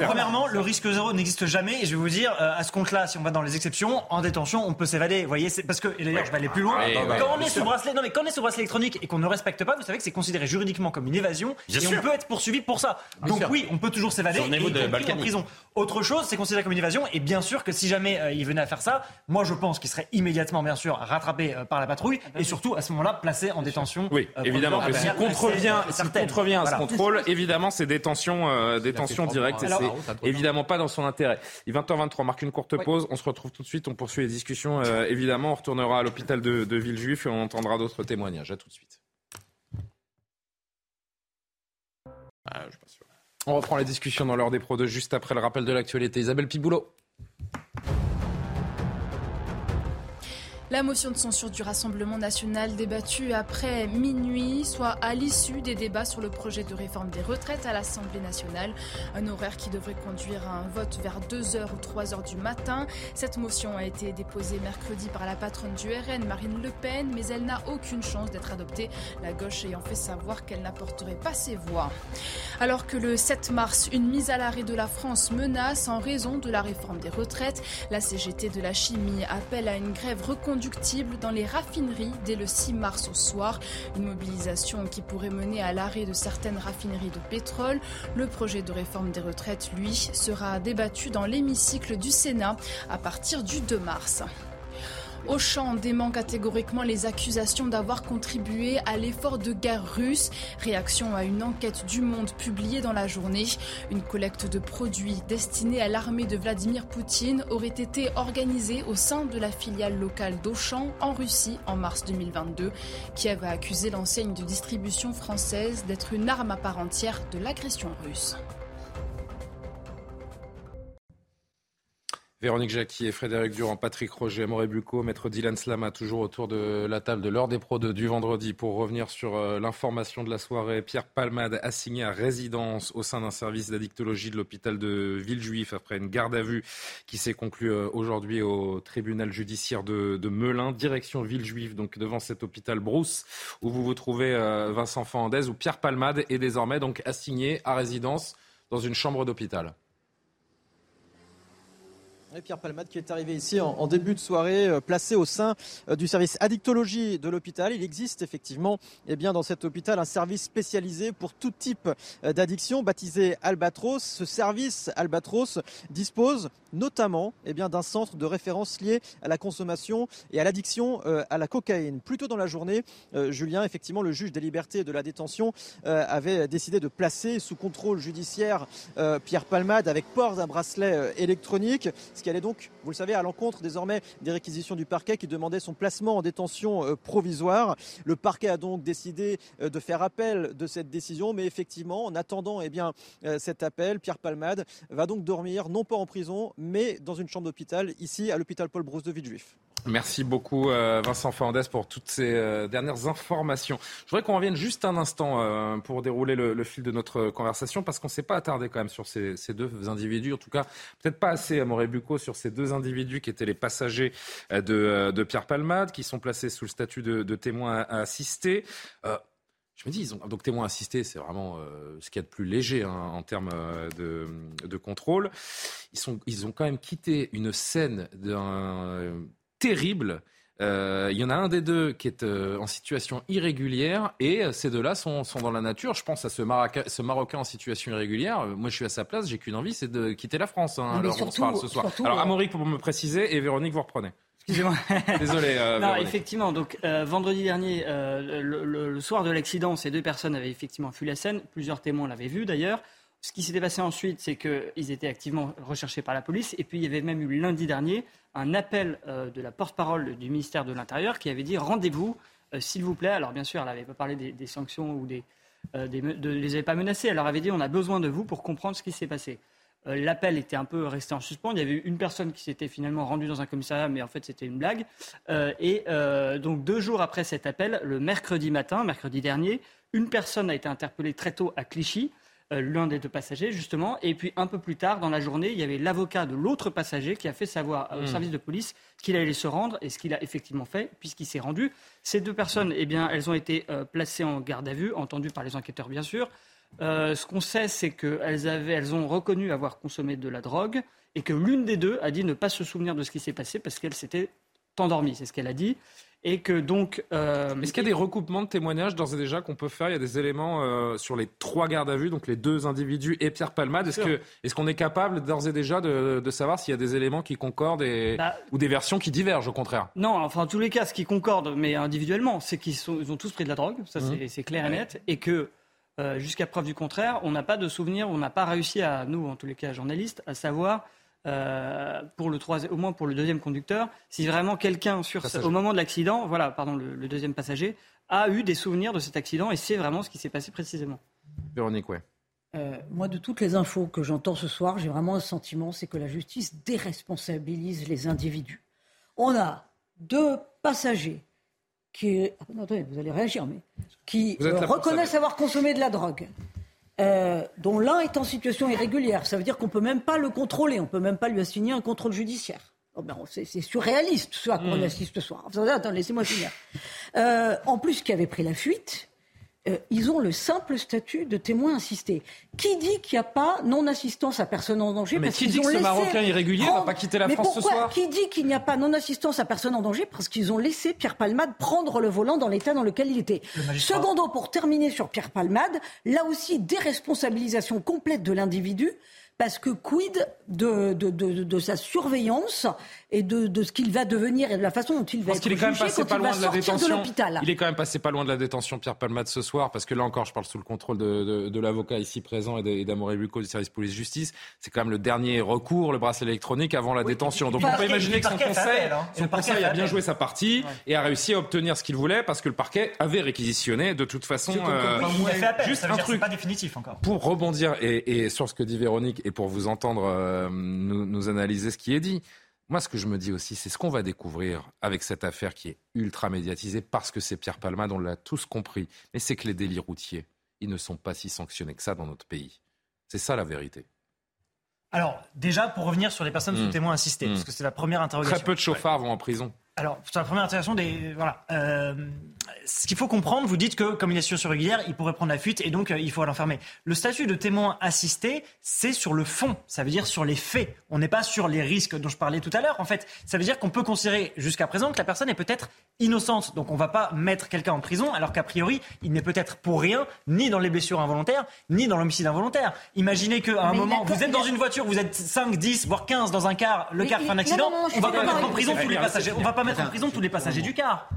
premièrement, le risque zéro n'existe jamais. Et je vais vous dire, euh, à ce compte-là, si on va dans les exceptions, en détention, on peut s'évader. Vous voyez, parce que, et d'ailleurs, je vais aller plus loin. quand on est sous bracelet, non mais quand on est sous bracelet électronique et qu'on ne respecte pas, vous savez que c'est considéré juridiquement comme une évasion et on peut être poursuivi pour ça. Donc oui, on peut toujours s'évader et en prison. Autre chose, c'est considéré comme une évasion et bien sûr que si jamais euh, il venait à faire ça, moi je pense qu'il serait immédiatement, bien sûr, rattrapé euh, par la patrouille et surtout à ce moment-là placé en détention. Oui, évidemment. S'il contrevient, contrevient à ce contrôle, évidemment, c'est détention, euh, détention directe et c'est évidemment pas dans son intérêt. Il est 20h23, on marque une courte pause. On se retrouve tout de suite. On poursuit les discussions. Euh, évidemment, on retournera à l'hôpital de, de Villejuif et on entendra d'autres témoignages. À tout de suite. Ah, on reprend les discussions dans l'heure des pros de juste après le rappel de l'actualité. Isabelle Piboulot. La motion de censure du Rassemblement national débattue après minuit, soit à l'issue des débats sur le projet de réforme des retraites à l'Assemblée nationale. Un horaire qui devrait conduire à un vote vers 2h ou 3h du matin. Cette motion a été déposée mercredi par la patronne du RN, Marine Le Pen, mais elle n'a aucune chance d'être adoptée, la gauche ayant fait savoir qu'elle n'apporterait pas ses voix. Alors que le 7 mars, une mise à l'arrêt de la France menace en raison de la réforme des retraites, la CGT de la chimie appelle à une grève reconduite dans les raffineries dès le 6 mars au soir. Une mobilisation qui pourrait mener à l'arrêt de certaines raffineries de pétrole. Le projet de réforme des retraites, lui, sera débattu dans l'hémicycle du Sénat à partir du 2 mars. Auchan dément catégoriquement les accusations d'avoir contribué à l'effort de guerre russe. Réaction à une enquête du Monde publiée dans la journée. Une collecte de produits destinés à l'armée de Vladimir Poutine aurait été organisée au sein de la filiale locale d'Auchan en Russie en mars 2022. Kiev a accusé l'enseigne de distribution française d'être une arme à part entière de l'agression russe. Véronique Jacqui et Frédéric Durand, Patrick Roger, Amoré Bucco, Maître Dylan Slama, toujours autour de la table de l'heure des pros du vendredi pour revenir sur euh, l'information de la soirée. Pierre Palmade assigné à résidence au sein d'un service d'addictologie de l'hôpital de Villejuif après une garde à vue qui s'est conclue euh, aujourd'hui au tribunal judiciaire de, Melun, direction Villejuif, donc devant cet hôpital Brousse où vous vous trouvez euh, Vincent Fandez, où Pierre Palmade est désormais donc assigné à résidence dans une chambre d'hôpital. Pierre Palmade qui est arrivé ici en, début de soirée, euh, placé au sein euh, du service addictologie de l'hôpital. Il existe effectivement eh bien, dans cet hôpital un service spécialisé pour tout type euh, d'addiction baptisé Albatros. Ce service Albatros dispose notamment eh bien, d'un centre de référence lié à la consommation et à l'addiction à la cocaïne. Plus tôt dans la journée, Julien, effectivement, le juge des libertés et de la détention avait décidé de placer sous contrôle judiciaire Pierre Palmade avec port d'un bracelet électronique qui allait donc, vous le savez, à l'encontre désormais des réquisitions du parquet qui demandait son placement en détention euh, provisoire. Le parquet a donc décidé euh, de faire appel de cette décision, mais effectivement, en attendant eh euh, cet appel, Pierre Palmade va donc dormir, non pas en prison, mais dans une chambre d'hôpital, ici à l'hôpital Paul Brousse de Villejuif. Merci beaucoup Vincent Fernandez pour toutes ces dernières informations. Je voudrais qu'on revienne juste un instant pour dérouler le, fil de notre conversation parce qu'on ne s'est pas attardé quand même sur ces, deux individus, en tout cas peut-être pas assez à Morébu sur ces deux individus qui étaient les passagers euh, euh, de, Pierre Palmade, qui sont placés sous le statut de, témoins assistés. Euh, je me dis, ils ont, donc témoins assistés, c'est vraiment ce qu'il y a de plus léger hein, en termes de, contrôle. Ils ont quand même quitté une scène d'un terrible euh, il y en a un des deux qui est euh, en situation irrégulière et euh, ces deux-là sont, sont, dans la nature. Je pense à ce, ce, Marocain en situation irrégulière. Moi, je suis à sa place, j'ai qu'une envie, c'est de quitter la France. Hein, alors, on se parle ce soir. alors, Amaury, pour me préciser, et Véronique, vous reprenez. Excusez-moi. Désolé. non, effectivement. Donc, vendredi dernier, le, le, soir de l'accident, ces deux personnes avaient effectivement fui la scène. Plusieurs témoins l'avaient vu d'ailleurs. Ce qui s'était passé ensuite, c'est qu'ils étaient activement recherchés par la police. Et puis, il y avait même eu lundi dernier un appel euh, de la porte-parole du ministère de l'Intérieur qui avait dit rendez-vous, euh, s'il vous plaît. Alors, bien sûr, elle n'avait pas parlé des, sanctions ou des, euh, de, les avait pas menacés. Elle leur avait dit on a besoin de vous pour comprendre ce qui s'est passé. L'appel était un peu resté en suspens. Il y avait une personne qui s'était finalement rendue dans un commissariat, mais en fait c'était une blague. et donc deux jours après cet appel, le mercredi matin, mercredi dernier, une personne a été interpellée très tôt à Clichy l'un des deux passagers, justement. Et puis un peu plus tard, dans la journée, il y avait l'avocat de l'autre passager qui a fait savoir au Hmm. service de police qu'il allait se rendre et ce qu'il a effectivement fait, puisqu'il s'est rendu. Ces deux personnes, eh bien, elles ont été euh, placées en garde à vue, entendues par les enquêteurs, bien sûr. Euh, ce qu'on sait, c'est qu'elles elles ont reconnu avoir consommé de la drogue et que l'une des deux a dit ne pas se souvenir de ce qui s'est passé parce qu'elle s'était endormie, c'est ce qu'elle a dit. Et que donc. euh, Est-ce qu'il y a des recoupements de témoignages d'ores et déjà qu'on peut faire? Il y a des éléments euh, sur les trois gardes à vue, donc les deux individus et Pierre Palmade. Est-ce qu'on est capable d'ores et déjà de, de savoir s'il y a des éléments qui concordent et, Bah, ou des versions qui divergent au contraire? Non, enfin, en tous les cas, ce qui concorde, mais individuellement, c'est qu'ils ils ont tous pris de la drogue, ça Mhm. c'est- c'est clair et net, et que, euh, jusqu'à preuve du contraire, on n'a pas de souvenir, on n'a pas réussi à, nous, en tous les cas, journalistes, à savoir, euh, pour le troisi- au moins pour le deuxième conducteur, si vraiment quelqu'un, sur ce- Passager. au moment de l'accident, voilà, pardon, le, le deuxième passager, a eu des souvenirs de cet accident et c'est vraiment ce qui s'est passé précisément. Véronique, ouais. Euh, moi, de toutes les infos que j'entends ce soir, j'ai vraiment un sentiment, c'est que la justice déresponsabilise les individus. On a deux passagers qui, ah, attendez, vous allez réagir, mais qui euh, reconnaissent avoir consommé de la drogue, euh, dont l'un est en situation irrégulière. Ça veut dire qu'on peut même pas le contrôler, on peut même pas lui assigner un contrôle judiciaire. Oh ben, c'est surréaliste ce à quoi on assiste ce soir. Attends, laissez-moi finir. Euh, en plus, qui avait pris la fuite, euh, ils ont le simple statut de témoin assisté. Qui dit qu'il n'y a pas non-assistance à personne en danger Mais parce qui qu'ils dit que ce Marocain irrégulier va prendre- pas quitter la Mais France ce pourquoi soir Qui dit qu'il n'y a pas non-assistance à personne en danger Parce qu'ils ont laissé Pierre Palmade prendre le volant dans l'état dans lequel il était. Secondo, pour terminer sur Pierre Palmade, là aussi, déresponsabilisation complète de l'individu. Parce que quid de, de, de, de sa surveillance et de, de ce qu'il va devenir et de la façon dont il va Parce être qu'il est quand même jugé passé quand pas il va loin de la sortir de détention. l'hôpital. Il est quand même passé pas loin de la détention, Pierre Palmade, ce soir, parce que là encore, je parle sous le contrôle de, de, de l'avocat ici présent et de- d'Amaury Bucco du service police-justice. C'est quand même le dernier recours, le bracelet électronique avant la détention. Donc on peut imaginer que son fait conseil, hein. Son le parquet conseil a bien joué sa partie et a réussi à obtenir ce qu'il voulait parce que le parquet avait réquisitionné de toute façon. euh, Oui, il a fait appel, juste un truc. pas définitif encore. Pour rebondir et, et sur ce que dit Véronique et pour vous entendre euh, nous, nous analyser ce qui est dit, moi ce que je me dis aussi, c'est ce qu'on va découvrir avec cette affaire qui est ultra médiatisée parce que c'est Pierre Palmade, on l'a tous compris, mais c'est que les délits routiers, ils ne sont pas si sanctionnés que ça dans notre pays. C'est ça la vérité. Alors, déjà, pour revenir sur les personnes sous Mm. témoin assisté, Mm. parce que c'est la première interrogation. Très peu de chauffards vont en prison. Alors, sur la première interrogation, des, voilà. Euh, ce qu'il faut comprendre, vous dites que comme il est sur régulière, il pourrait prendre la fuite et donc euh, il faut l'enfermer. Le statut de témoin assisté, c'est sur le fond, ça veut dire sur les faits. On n'est pas sur les risques dont je parlais tout à l'heure. En fait, ça veut dire qu'on peut considérer jusqu'à présent que la personne est peut-être innocente. Donc on va pas mettre quelqu'un en prison alors qu'a priori, il n'est peut-être pour rien ni dans les blessures involontaires, ni dans l'homicide involontaire. Imaginez qu'à un Mais moment, vous êtes dans une voiture, vous êtes 5, 10, voire 15 dans un car, le Mais car il- fait un accident, non, non, on va pas mettre en prison tous les passagers. On va pas mettre en prison tous les passagers du car.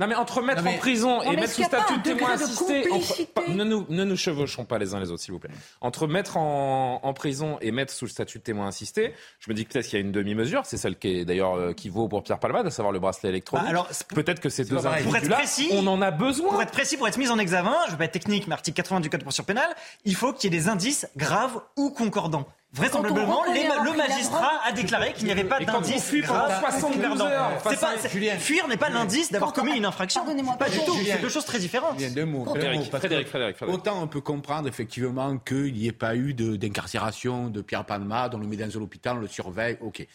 Non mais entre mettre Non, mais- en prison Non, et mettre sous statut de témoin assisté, entre- complicité pas- ne, nous, ne nous chevauchons pas les uns les autres s'il vous plaît. Entre mettre en, en prison et mettre sous le statut de témoin assisté, je me dis que peut-être qu'il y a une demi-mesure, c'est celle qui est d'ailleurs euh, qui vaut pour Pierre Palmade, à savoir le bracelet électronique. Bah, alors, peut-être que ces deux individus-là, précis, on en a besoin. Pour être précis, pour être mis en examen, je vais pas être technique, mais article 80 du Code de procédure pénale, il faut qu'il y ait des indices graves ou concordants. Vraisemblablement, le magistrat a déclaré qu'il n'y avait pas pendant graves. 72 concordants. heures C'est pas- Julien. fuir n'est pas l'indice d'avoir commis une infraction. Pardonnez-moi, Pas du tout. C'est deux choses très différentes. Bien, deux mots. deux Frédéric, mots, Frédéric, Frédéric, Frédéric. Autant on peut comprendre effectivement qu'il n'y ait pas eu d'incarcération de, Pierre Palmade, on le met dans un hôpital, on le surveille, ok.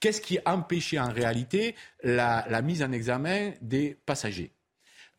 Qu'est-ce qui a empêché en réalité la, la mise en examen des passagers?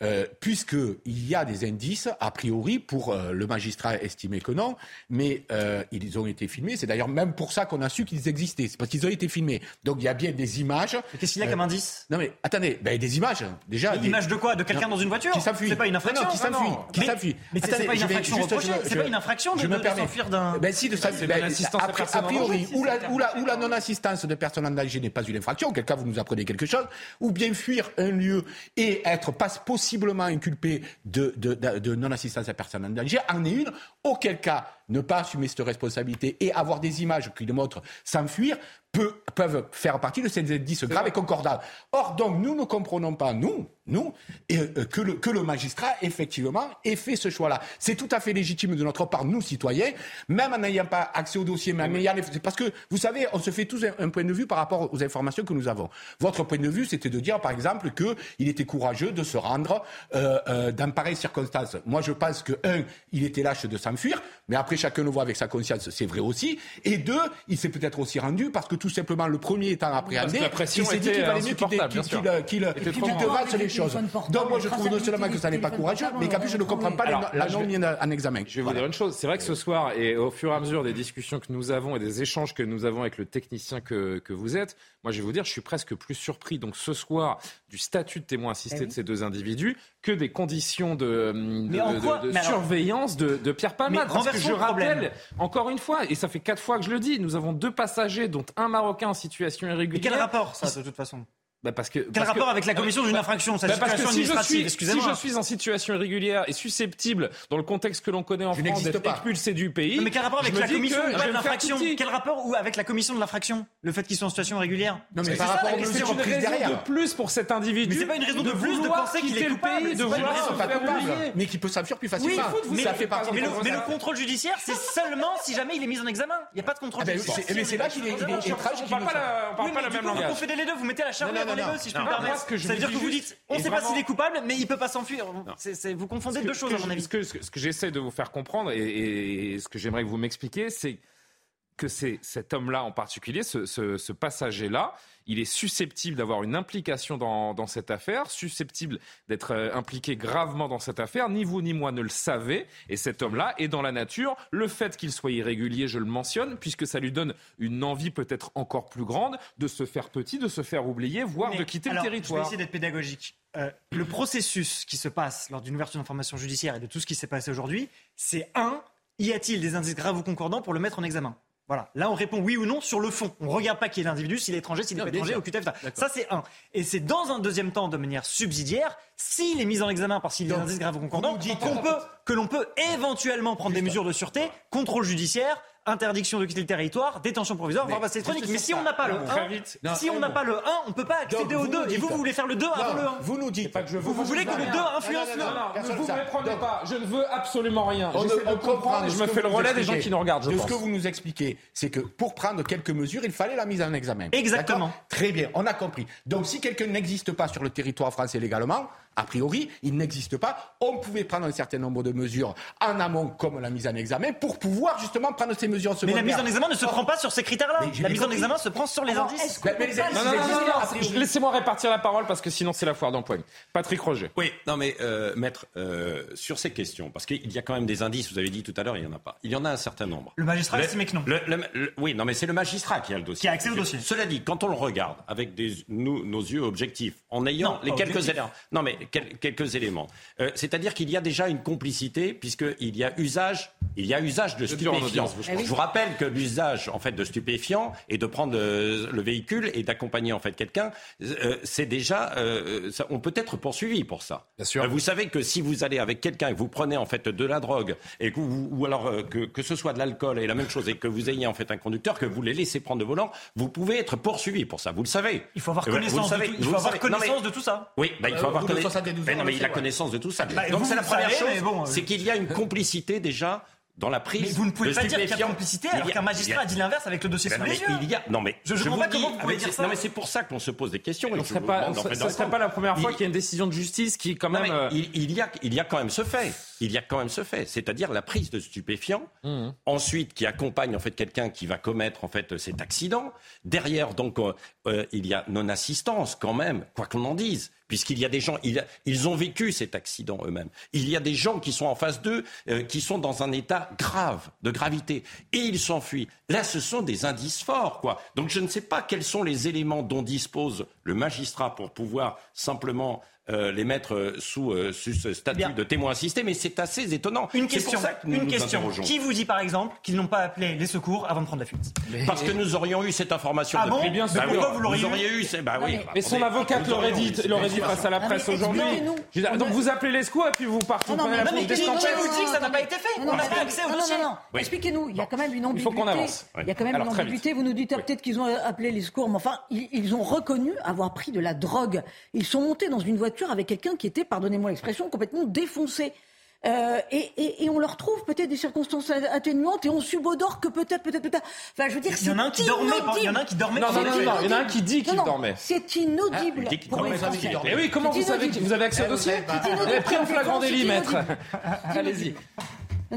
Euh, Puisqu'il y a des indices, a priori, pour euh, le magistrat estimé que non, mais euh, ils ont été filmés. C'est d'ailleurs même pour ça qu'on a su qu'ils existaient. C'est parce qu'ils ont été filmés. Donc il y a bien des images. Mais Qu'est-ce qu'il y a comme indice? Non mais attendez, ben, des images déjà. Des- image de quoi? De quelqu'un dans une voiture? qui s'enfuit. C'est pas une infraction Non, qui s'enfuit. non. Qui Mais- s'enfuit. Mais c'est- c'est pas une infraction reprochée, c'est pas une infraction de- je me de s'enfuir d'un- Ben si, de ça, ben, a- priori, ou la, c'est ou la, ou la non-assistance de personnes en danger n'est pas une infraction, cas vous nous apprenez quelque chose, ou bien fuir un lieu et être pas, possiblement inculpé de, de, de, de non-assistance à personne. En danger en est une, auquel cas ne pas assumer cette responsabilité et avoir des images qui démontrent s'enfuir peut, peuvent faire partie de ces indices graves et concordants. Or, donc, nous ne comprenons pas, nous, nous, et, euh, que, le, que le magistrat, effectivement, ait fait ce choix-là. C'est tout à fait légitime de notre part, nous, citoyens, même en n'ayant pas accès au dossier, même ayant c'est Parce que, vous savez, on se fait tous un, un point de vue par rapport aux informations que nous avons. Votre point de vue, c'était de dire, par exemple, qu'il était courageux de se rendre euh, euh, dans pareilles circonstances. Moi, je pense que, un, il était lâche de s'enfuir, mais après, après chacun le voit avec sa conscience, c'est vrai aussi. Et deux, il s'est peut-être aussi rendu parce que tout simplement le premier étant appréhendé, il s'est dit qu'il valait mieux qu'il devasse les choses. Donc moi je trouve non seulement que ça n'est pas courageux, mais qu'en plus je ne comprends pas la non en examen. Je vais vous dire une chose, c'est vrai que ce soir et au fur et à mesure des discussions que nous avons et des échanges que nous avons avec le technicien que, que vous êtes, moi je vais vous dire, je suis presque plus surpris donc ce soir du statut de témoin assisté eh de ces deux individus que des conditions de, de, surveillance de, Pierre Palmade. Parce que je rappelle, encore une fois, et ça fait quatre fois que je le dis, nous avons deux passagers, dont un Marocain en situation irrégulière. Mais quel rapport, ça, de toute façon? Bah parce que, Quel rapport avec la commission d'une bah, infraction bah parce que si je, suis, si je suis en situation irrégulière et susceptible, dans le contexte que l'on connaît en France, d'être expulsé du pays. mais quel rapport avec la commission de l'infraction Quel rapport ou avec la commission de l'infraction Le fait qu'ils soient en situation irrégulière? Non, mais par rapport aux mesures prises derrière. de plus pour cet individu. Mais c'est pas une raison de plus de penser qu'il est coupable, de vouloir se faire oublier. Mais qui peut s'enfuir plus facilement. Mais le contrôle judiciaire, c'est seulement si jamais il est mis en examen. Il n'y a pas de contrôle ah ben judiciaire. Mais c'est là qu'il est tragique. On parle pas la même langage. Vous confondez les deux, vous mettez la charrue dans les deux, si je peux me permettre que je dire que vous dites, on ne sait pas s'il est coupable, mais il peut pas s'enfuir. Vous confondez deux choses, à mon avis. Ce que j'essaie de vous faire comprendre et, ce que j'aimerais que vous m'expliquiez, c'est que c'est cet homme-là en particulier, ce, ce passager-là, il est susceptible d'avoir une implication dans, cette affaire, susceptible d'être euh, impliqué gravement dans cette affaire. Ni vous ni moi ne le savez. Et cet homme-là est dans la nature. Le fait qu'il soit irrégulier, je le mentionne, puisque ça lui donne une envie peut-être encore plus grande de se faire petit, de se faire oublier, voire de quitter le territoire. Je vais essayer d'être pédagogique. Euh, le processus qui se passe lors d'une ouverture d'information judiciaire et de tout ce qui s'est passé aujourd'hui, c'est un, y a-t-il des indices graves ou concordants pour le mettre en examen? Voilà. Là, on répond oui ou non sur le fond. On ne regarde pas qui est l'individu, s'il est étranger, s'il n'est pas étranger, au QTF. Ça, c'est un. Et c'est dans un deuxième temps, de manière subsidiaire, s'il est mis en examen parce qu'il y a des indices graves ou concordants, qu'on peut, que l'on peut éventuellement prendre des mesures de sûreté, contrôle judiciaire, interdiction de quitter le territoire, détention provisoire, voire passe électronique. Mais si on n'a pas le 1, si on n'a pas le 1, on peut pas accéder au 2. Et vous, vous voulez faire le 2 avant le 1. Vous nous dites. Vous, voulez que le 2 influence le 1. Ne vous méprenez pas. Je ne veux absolument rien. Je me fais le relais des gens qui nous regardent. Ce que vous nous expliquez, c'est que pour prendre quelques mesures, il fallait la mise en examen. Exactement. Très bien, on a compris. Donc si quelqu'un n'existe pas sur le territoire français légalement, a priori, il n'existe pas. On pouvait prendre un certain nombre de mesures en amont, comme la mise en examen, pour pouvoir justement prendre ces mesures en second. Mais la mise en examen ne se prend pas sur ces critères-là. La mise en examen se prend sur les indices. Laissez-moi répartir la parole parce que sinon c'est la foire d'empoigne. Patrick Roger. Oui, non mais euh, maître, euh, sur ces questions, parce qu'il y a quand même des indices, vous avez dit tout à l'heure, il n'y en a pas. Il y en a un certain nombre. Le magistrat estime que non. oui, non mais c'est le magistrat qui a le dossier. Qui a accès au dossier. Cela dit, quand on le regarde avec des, nos yeux objectifs, en ayant les quelques éléments. Non mais quelques éléments. Euh, c'est-à-dire qu'il y a déjà une complicité puisqu'il y a usage, il y a usage de stupéfiants. Je vous rappelle que l'usage en fait de stupéfiants et de prendre euh, le véhicule et d'accompagner en fait quelqu'un, euh, c'est déjà, on peut être poursuivi pour ça. Bien sûr. vous savez que si vous allez avec quelqu'un et que vous prenez en fait de la drogue et que vous, ou alors que, que ce soit de l'alcool et la même chose et que vous ayez en fait un conducteur que vous les laissez prendre de volant, vous pouvez être poursuivi pour ça. Vous le savez. Il faut avoir connaissance, de, tout, il faut avoir connaissance de tout ça. Oui, bah, il faut avoir connaissance la connaissance de tout ça. Bah, Donc c'est la première chose, euh, c'est qu'il y a une complicité déjà dans la prise. Mais vous ne pouvez pas dire qu'il y a complicité alors qu'un magistrat a dit l'inverse avec le dossier sous les yeux. Il y a, non mais je, je, comprends pas comment vous pouvez dire ça. Non mais c'est pour ça qu'on se pose des questions. Ce serait pas, ça serait pas la première fois qu'il y a une décision de justice qui quand même. Euh, il, y a, il y a quand même ce fait. Il y a quand même ce fait, c'est-à-dire la prise de stupéfiants. Mmh. Ensuite, qui accompagne en fait quelqu'un qui va commettre en fait cet accident. Derrière, donc, euh, il y a non assistance quand même, quoi qu'on en dise puisqu'il y a des gens, ils, ont vécu cet accident eux-mêmes. Il y a des gens qui sont en face d'eux, euh, qui sont dans un état grave, de gravité, et ils s'enfuient. Là, ce sont des indices forts, quoi. Donc je ne sais pas quels sont les éléments dont dispose le magistrat pour pouvoir simplement euh, les mettre euh, sous, euh, sous ce statut de témoin assisté, mais c'est assez étonnant. Une question. une question. Qui vous dit par exemple qu'ils n'ont pas appelé les secours avant de prendre la fuite? Parce que nous aurions eu cette information ah depuis bien sûr. pourquoi vous l'auriez eu, bah oui. Mais son avocate l'aurait dit, l'aurait dit face à la presse aujourd'hui. Donc vous appelez les secours et puis vous partez. Non, mais qui vous dit que ça n'a pas été fait On pas accès au dossier. Non, non, non. Expliquez-nous. Il y a quand même une ambiguïté. Il faut qu'on avance. Il y a quand même une ambiguïté. Vous nous dites peut-être qu'ils ont appelé les secours, mais enfin, ils ont reconnu avoir pris de la drogue. Ils sont montés dans une voiture avec quelqu'un qui pardonnez-moi l'expression, complètement défoncés. Euh, et, on leur trouve peut-être des circonstances atténuantes et on subodore que peut-être, peut-être, peut-être. Enfin, je veux dire, il y en a un qui dormait. Il y en a un qui dormait. Non, non, non, non, il y en a un qui dit qu'il dormait. C'est inaudible. Ah, pour les Français. Mais oui, comment vous savez Vous avez accès au dossier Vous avez pris en flagrant délit, maître. Allez-y.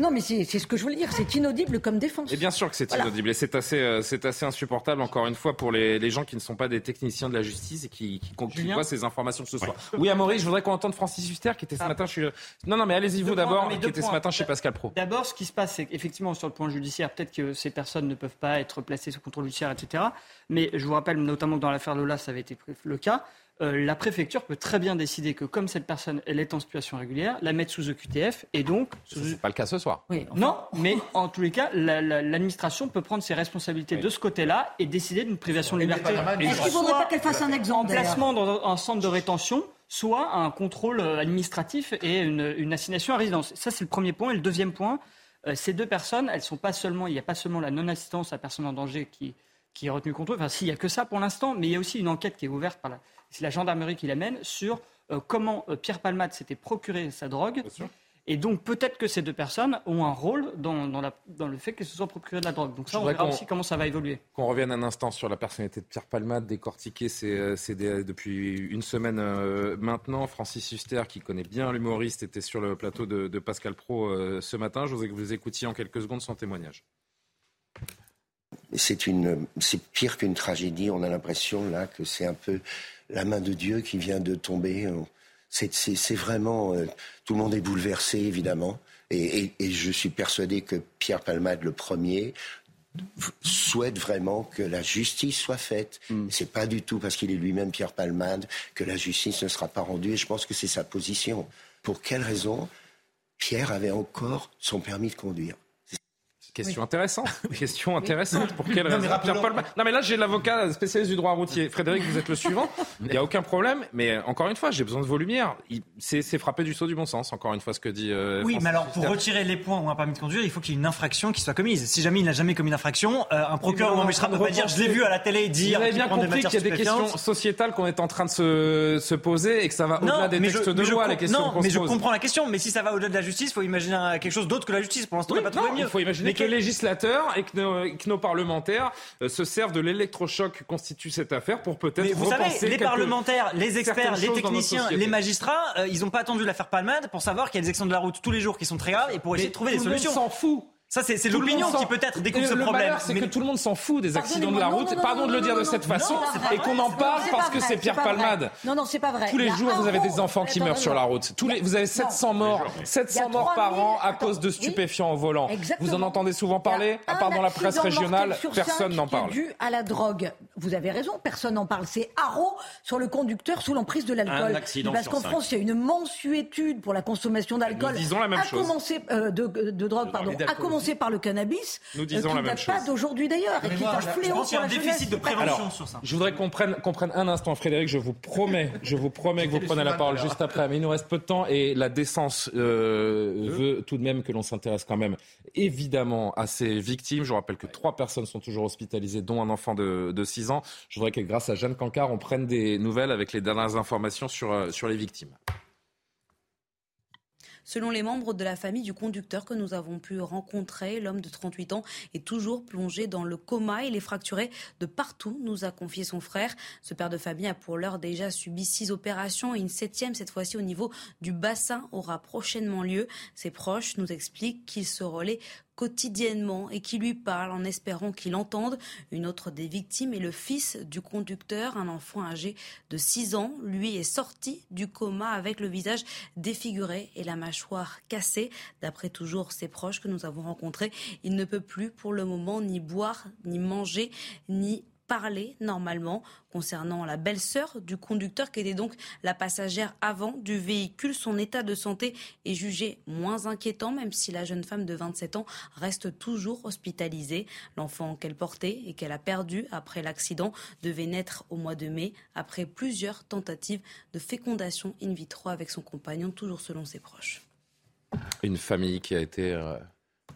Non, mais c'est ce que je voulais dire, c'est inaudible comme défense. Et bien sûr que c'est inaudible et c'est assez, euh, c'est assez insupportable, encore une fois, pour les, les, gens qui ne sont pas des techniciens de la justice et qui, qui, qui voient ces informations ce soir. Oui, Amaury, je voudrais qu'on entende Francis Huster qui était ce ah. matin. Je suis... Non, non, mais allez-y vous d'abord, qui était ce matin chez Pascal Pro. D'abord, ce qui se passe, c'est qu'effectivement, sur le point judiciaire, peut-être que ces personnes ne peuvent pas être placées sous contrôle judiciaire, etc. Mais je vous rappelle notamment que dans l'affaire Lola, ça avait été le cas. Euh, la préfecture peut très bien décider que comme cette personne elle est en situation régulière, la mettre sous EQTF et donc. Ce n'est pas le cas ce soir. Non, mais en tous les cas, l'administration peut prendre ses responsabilités de ce côté-là et décider d'une privation de liberté. Est-ce qu'il ne faudrait pas qu'elle fasse un exemple En placement dans un centre de rétention, soit un contrôle euh, administratif et une, assignation à résidence. Ça, c'est le premier point. Et le deuxième point, euh, ces deux personnes, elles sont pas seulement, il n'y a pas seulement la non-assistance à personne en danger qui, qui est retenue contre eux. Enfin, s'il n'y a que ça pour l'instant, mais il y a aussi une enquête qui est ouverte par la, c'est la gendarmerie qui l'amène sur euh, comment euh, Pierre Palmade s'était procuré sa drogue. Et donc peut-être que ces deux personnes ont un rôle dans, le fait qu'elles se soient procurées de la drogue. Donc ça, on verra aussi comment ça va évoluer. Qu'on revienne un instant sur la personnalité de Pierre Palmade, décortiqué c'est, euh, depuis une semaine maintenant. Francis Huster, qui connaît bien l'humoriste, était sur le plateau de, Pascal Pro ce matin. Je voudrais que vous écoutiez en quelques secondes son témoignage. C'est, une, c'est pire qu'une tragédie. On a l'impression là que c'est un peu la main de Dieu qui vient de tomber. C'est vraiment. Euh, tout le monde est bouleversé, évidemment. Et, je suis persuadé que Pierre Palmade, le premier, souhaite vraiment que la justice soit faite. Ce mm. C'est pas du tout parce qu'il est lui-même Pierre Palmade que la justice ne sera pas rendue. Et je pense que c'est sa position. Pour quelle raison Pierre avait encore son permis de conduire Question intéressante. Question intéressante. Pour quelle raison Non, mais là, j'ai l'avocat spécialiste du droit routier. Frédéric, vous êtes le suivant. Il n'y a aucun problème. Mais encore une fois, j'ai besoin de vos lumières. C'est frappé du saut du bon sens, encore une fois, ce que dit. Euh, oui, mais alors, pour retirer les points ou un permis de conduire, il faut qu'il y ait une infraction qui soit commise. Si jamais il n'a jamais commis une infraction, euh, un procureur ou un magistrat ne peut pas dire je l'ai vu à la télé dire. Vous avez bien compris qu'il y a des questions sociétales qu'on est en train de se, se poser et que ça va au-delà des textes de loi, les questions Non, mais je comprends la question. Mais si ça va au-delà de la justice, il faut imaginer quelque chose d'autre que la justice. Pour l'instant, il pas trouvé mieux. Que les législateurs et que nos, parlementaires euh, se servent de l'électrochoc que constitue cette affaire pour peut-être vous savez, les parlementaires, les experts, les techniciens, les magistrats, euh, ils n'ont pas attendu l'affaire Palmade pour savoir qu'il y a des accidents de la route tous les jours qui sont très graves et pour essayer de trouver des solutions. s'en fout. Ça, c'est l'opinion qui peut-être découvre ce problème. C'est que tout le monde s'en fout des accidents de la route. Pardon de le dire de cette façon. Et qu'on en parle parce que c'est Pierre Palmade. Non, non, c'est pas vrai. Tous les jours, vous avez des enfants qui meurent sur la route. Tous les, vous avez 700 morts, 700 morts par an à cause de stupéfiants au volant. Vous en entendez souvent parler À part dans la presse régionale, personne n'en parle. dû à la drogue. Vous avez raison, personne n'en parle. C'est Haro sur le conducteur sous l'emprise de l'alcool. Parce qu'en France, il y a une mensuétude pour la consommation d'alcool. Disons la même chose. De drogue, pardon. Commencer par le cannabis nous disons la même chose. pas d'aujourd'hui d'ailleurs, et qui est un fléau pour la un déficit de prévention sur ça. Je voudrais qu'on prenne, un instant, Frédéric. Je vous promets, je vous promets que vous prenez la parole juste après. Mais il nous reste peu de temps et la décence euh, veut tout de même que l'on s'intéresse quand même évidemment à ces victimes. Je vous rappelle que trois personnes sont toujours hospitalisées, dont un enfant de, de 6 ans. Je voudrais que grâce à Jeanne Cancard, on prenne des nouvelles avec les dernières informations sur, euh, sur les victimes. Selon les membres de la famille du conducteur que nous avons pu rencontrer, l'homme de 38 ans est toujours plongé dans le coma. Il est fracturé de partout, nous a confié son frère. Ce père de famille a pour l'heure déjà subi six opérations et une septième, cette fois-ci au niveau du bassin, aura prochainement lieu. Ses proches nous expliquent qu'il se relaie quotidiennement et qui lui parle en espérant qu'il entende. Une autre des victimes est le fils du conducteur, un enfant âgé de 6 ans. Lui est sorti du coma avec le visage défiguré et la mâchoire cassée. D'après toujours ses proches que nous avons rencontrés, il ne peut plus pour le moment ni boire, ni manger, ni parler normalement concernant la belle-sœur du conducteur qui était donc la passagère avant du véhicule. Son état de santé est jugé moins inquiétant même si la jeune femme de 27 ans reste toujours hospitalisée. L'enfant qu'elle portait et qu'elle a perdu après l'accident devait naître au mois de mai après plusieurs tentatives de fécondation in vitro avec son compagnon, toujours selon ses proches. Une famille qui a été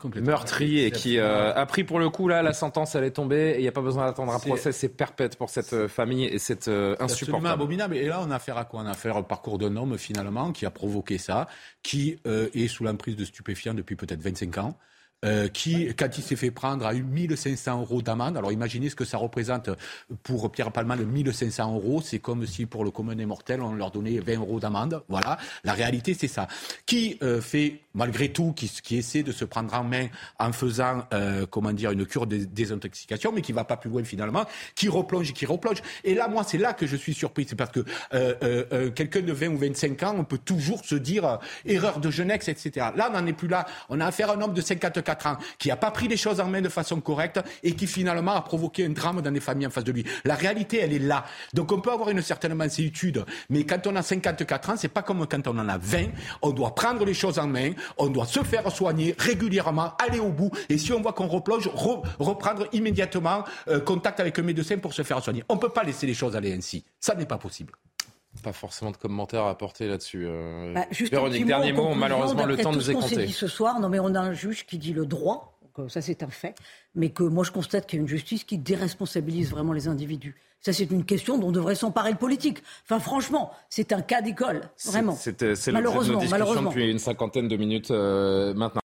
euh, meurtri et qui euh, a pris pour le coup là la sentence elle est tombée et il n'y a pas besoin d'attendre un procès c'est perpète pour cette euh, famille et c'est euh, insupportable. abominable et là on a affaire à quoi? On a affaire au parcours d'un homme finalement qui a provoqué ça, qui est sous l'emprise de stupéfiants depuis peut-être 25 ans. qui, quand il s'est fait prendre, a eu 1500 euros d'amende. Alors imaginez ce que ça représente pour Pierre Palman, 1500 euros. C'est comme si pour le commun des mortels, on leur donnait 20 euros d'amende. Voilà, la réalité c'est ça. Qui fait malgré tout, qui, qui, essaie de se prendre en main en faisant, euh, comment dire, une cure de désintoxication, mais qui va pas plus loin finalement, qui replonge et qui replonge. Et là, moi, c'est là que je suis surpris. C'est parce que euh, euh, euh quelqu'un de 20 ou 25 ans, on peut toujours se dire euh, erreur de jeunesse, etc. Là, on n'en est plus là. On a affaire à un homme de 54 ans qui n'a pas pris les choses en main de façon correcte et qui finalement a provoqué un drame dans les familles en face de lui. La réalité, elle est là. Donc on peut avoir une certaine mansuétude, mais quand on a 54 ans, c'est pas comme quand on en a 20. On doit prendre les choses en main, on doit se faire soigner régulièrement, aller au bout, et si on voit qu'on replonge, reprendre immédiatement euh, contact avec un médecin pour se faire soigner. On ne peut pas laisser les choses aller ainsi. Ça n'est pas possible. Pas forcément de commentaires à apporter là-dessus. Euh... Bah, Véronique, dernier mot, malheureusement le temps nous est compté. ce soir, non mais on a un juge qui dit le droit, ça c'est un fait, mais que moi je constate qu'il y a une justice qui déresponsabilise vraiment les individus. Ça, c'est une question dont devrait s'emparer le politique. Enfin, franchement, c'est un cas d'école, vraiment. C'est malheureusement, malheureusement. depuis une cinquantaine de minutes euh, maintenant.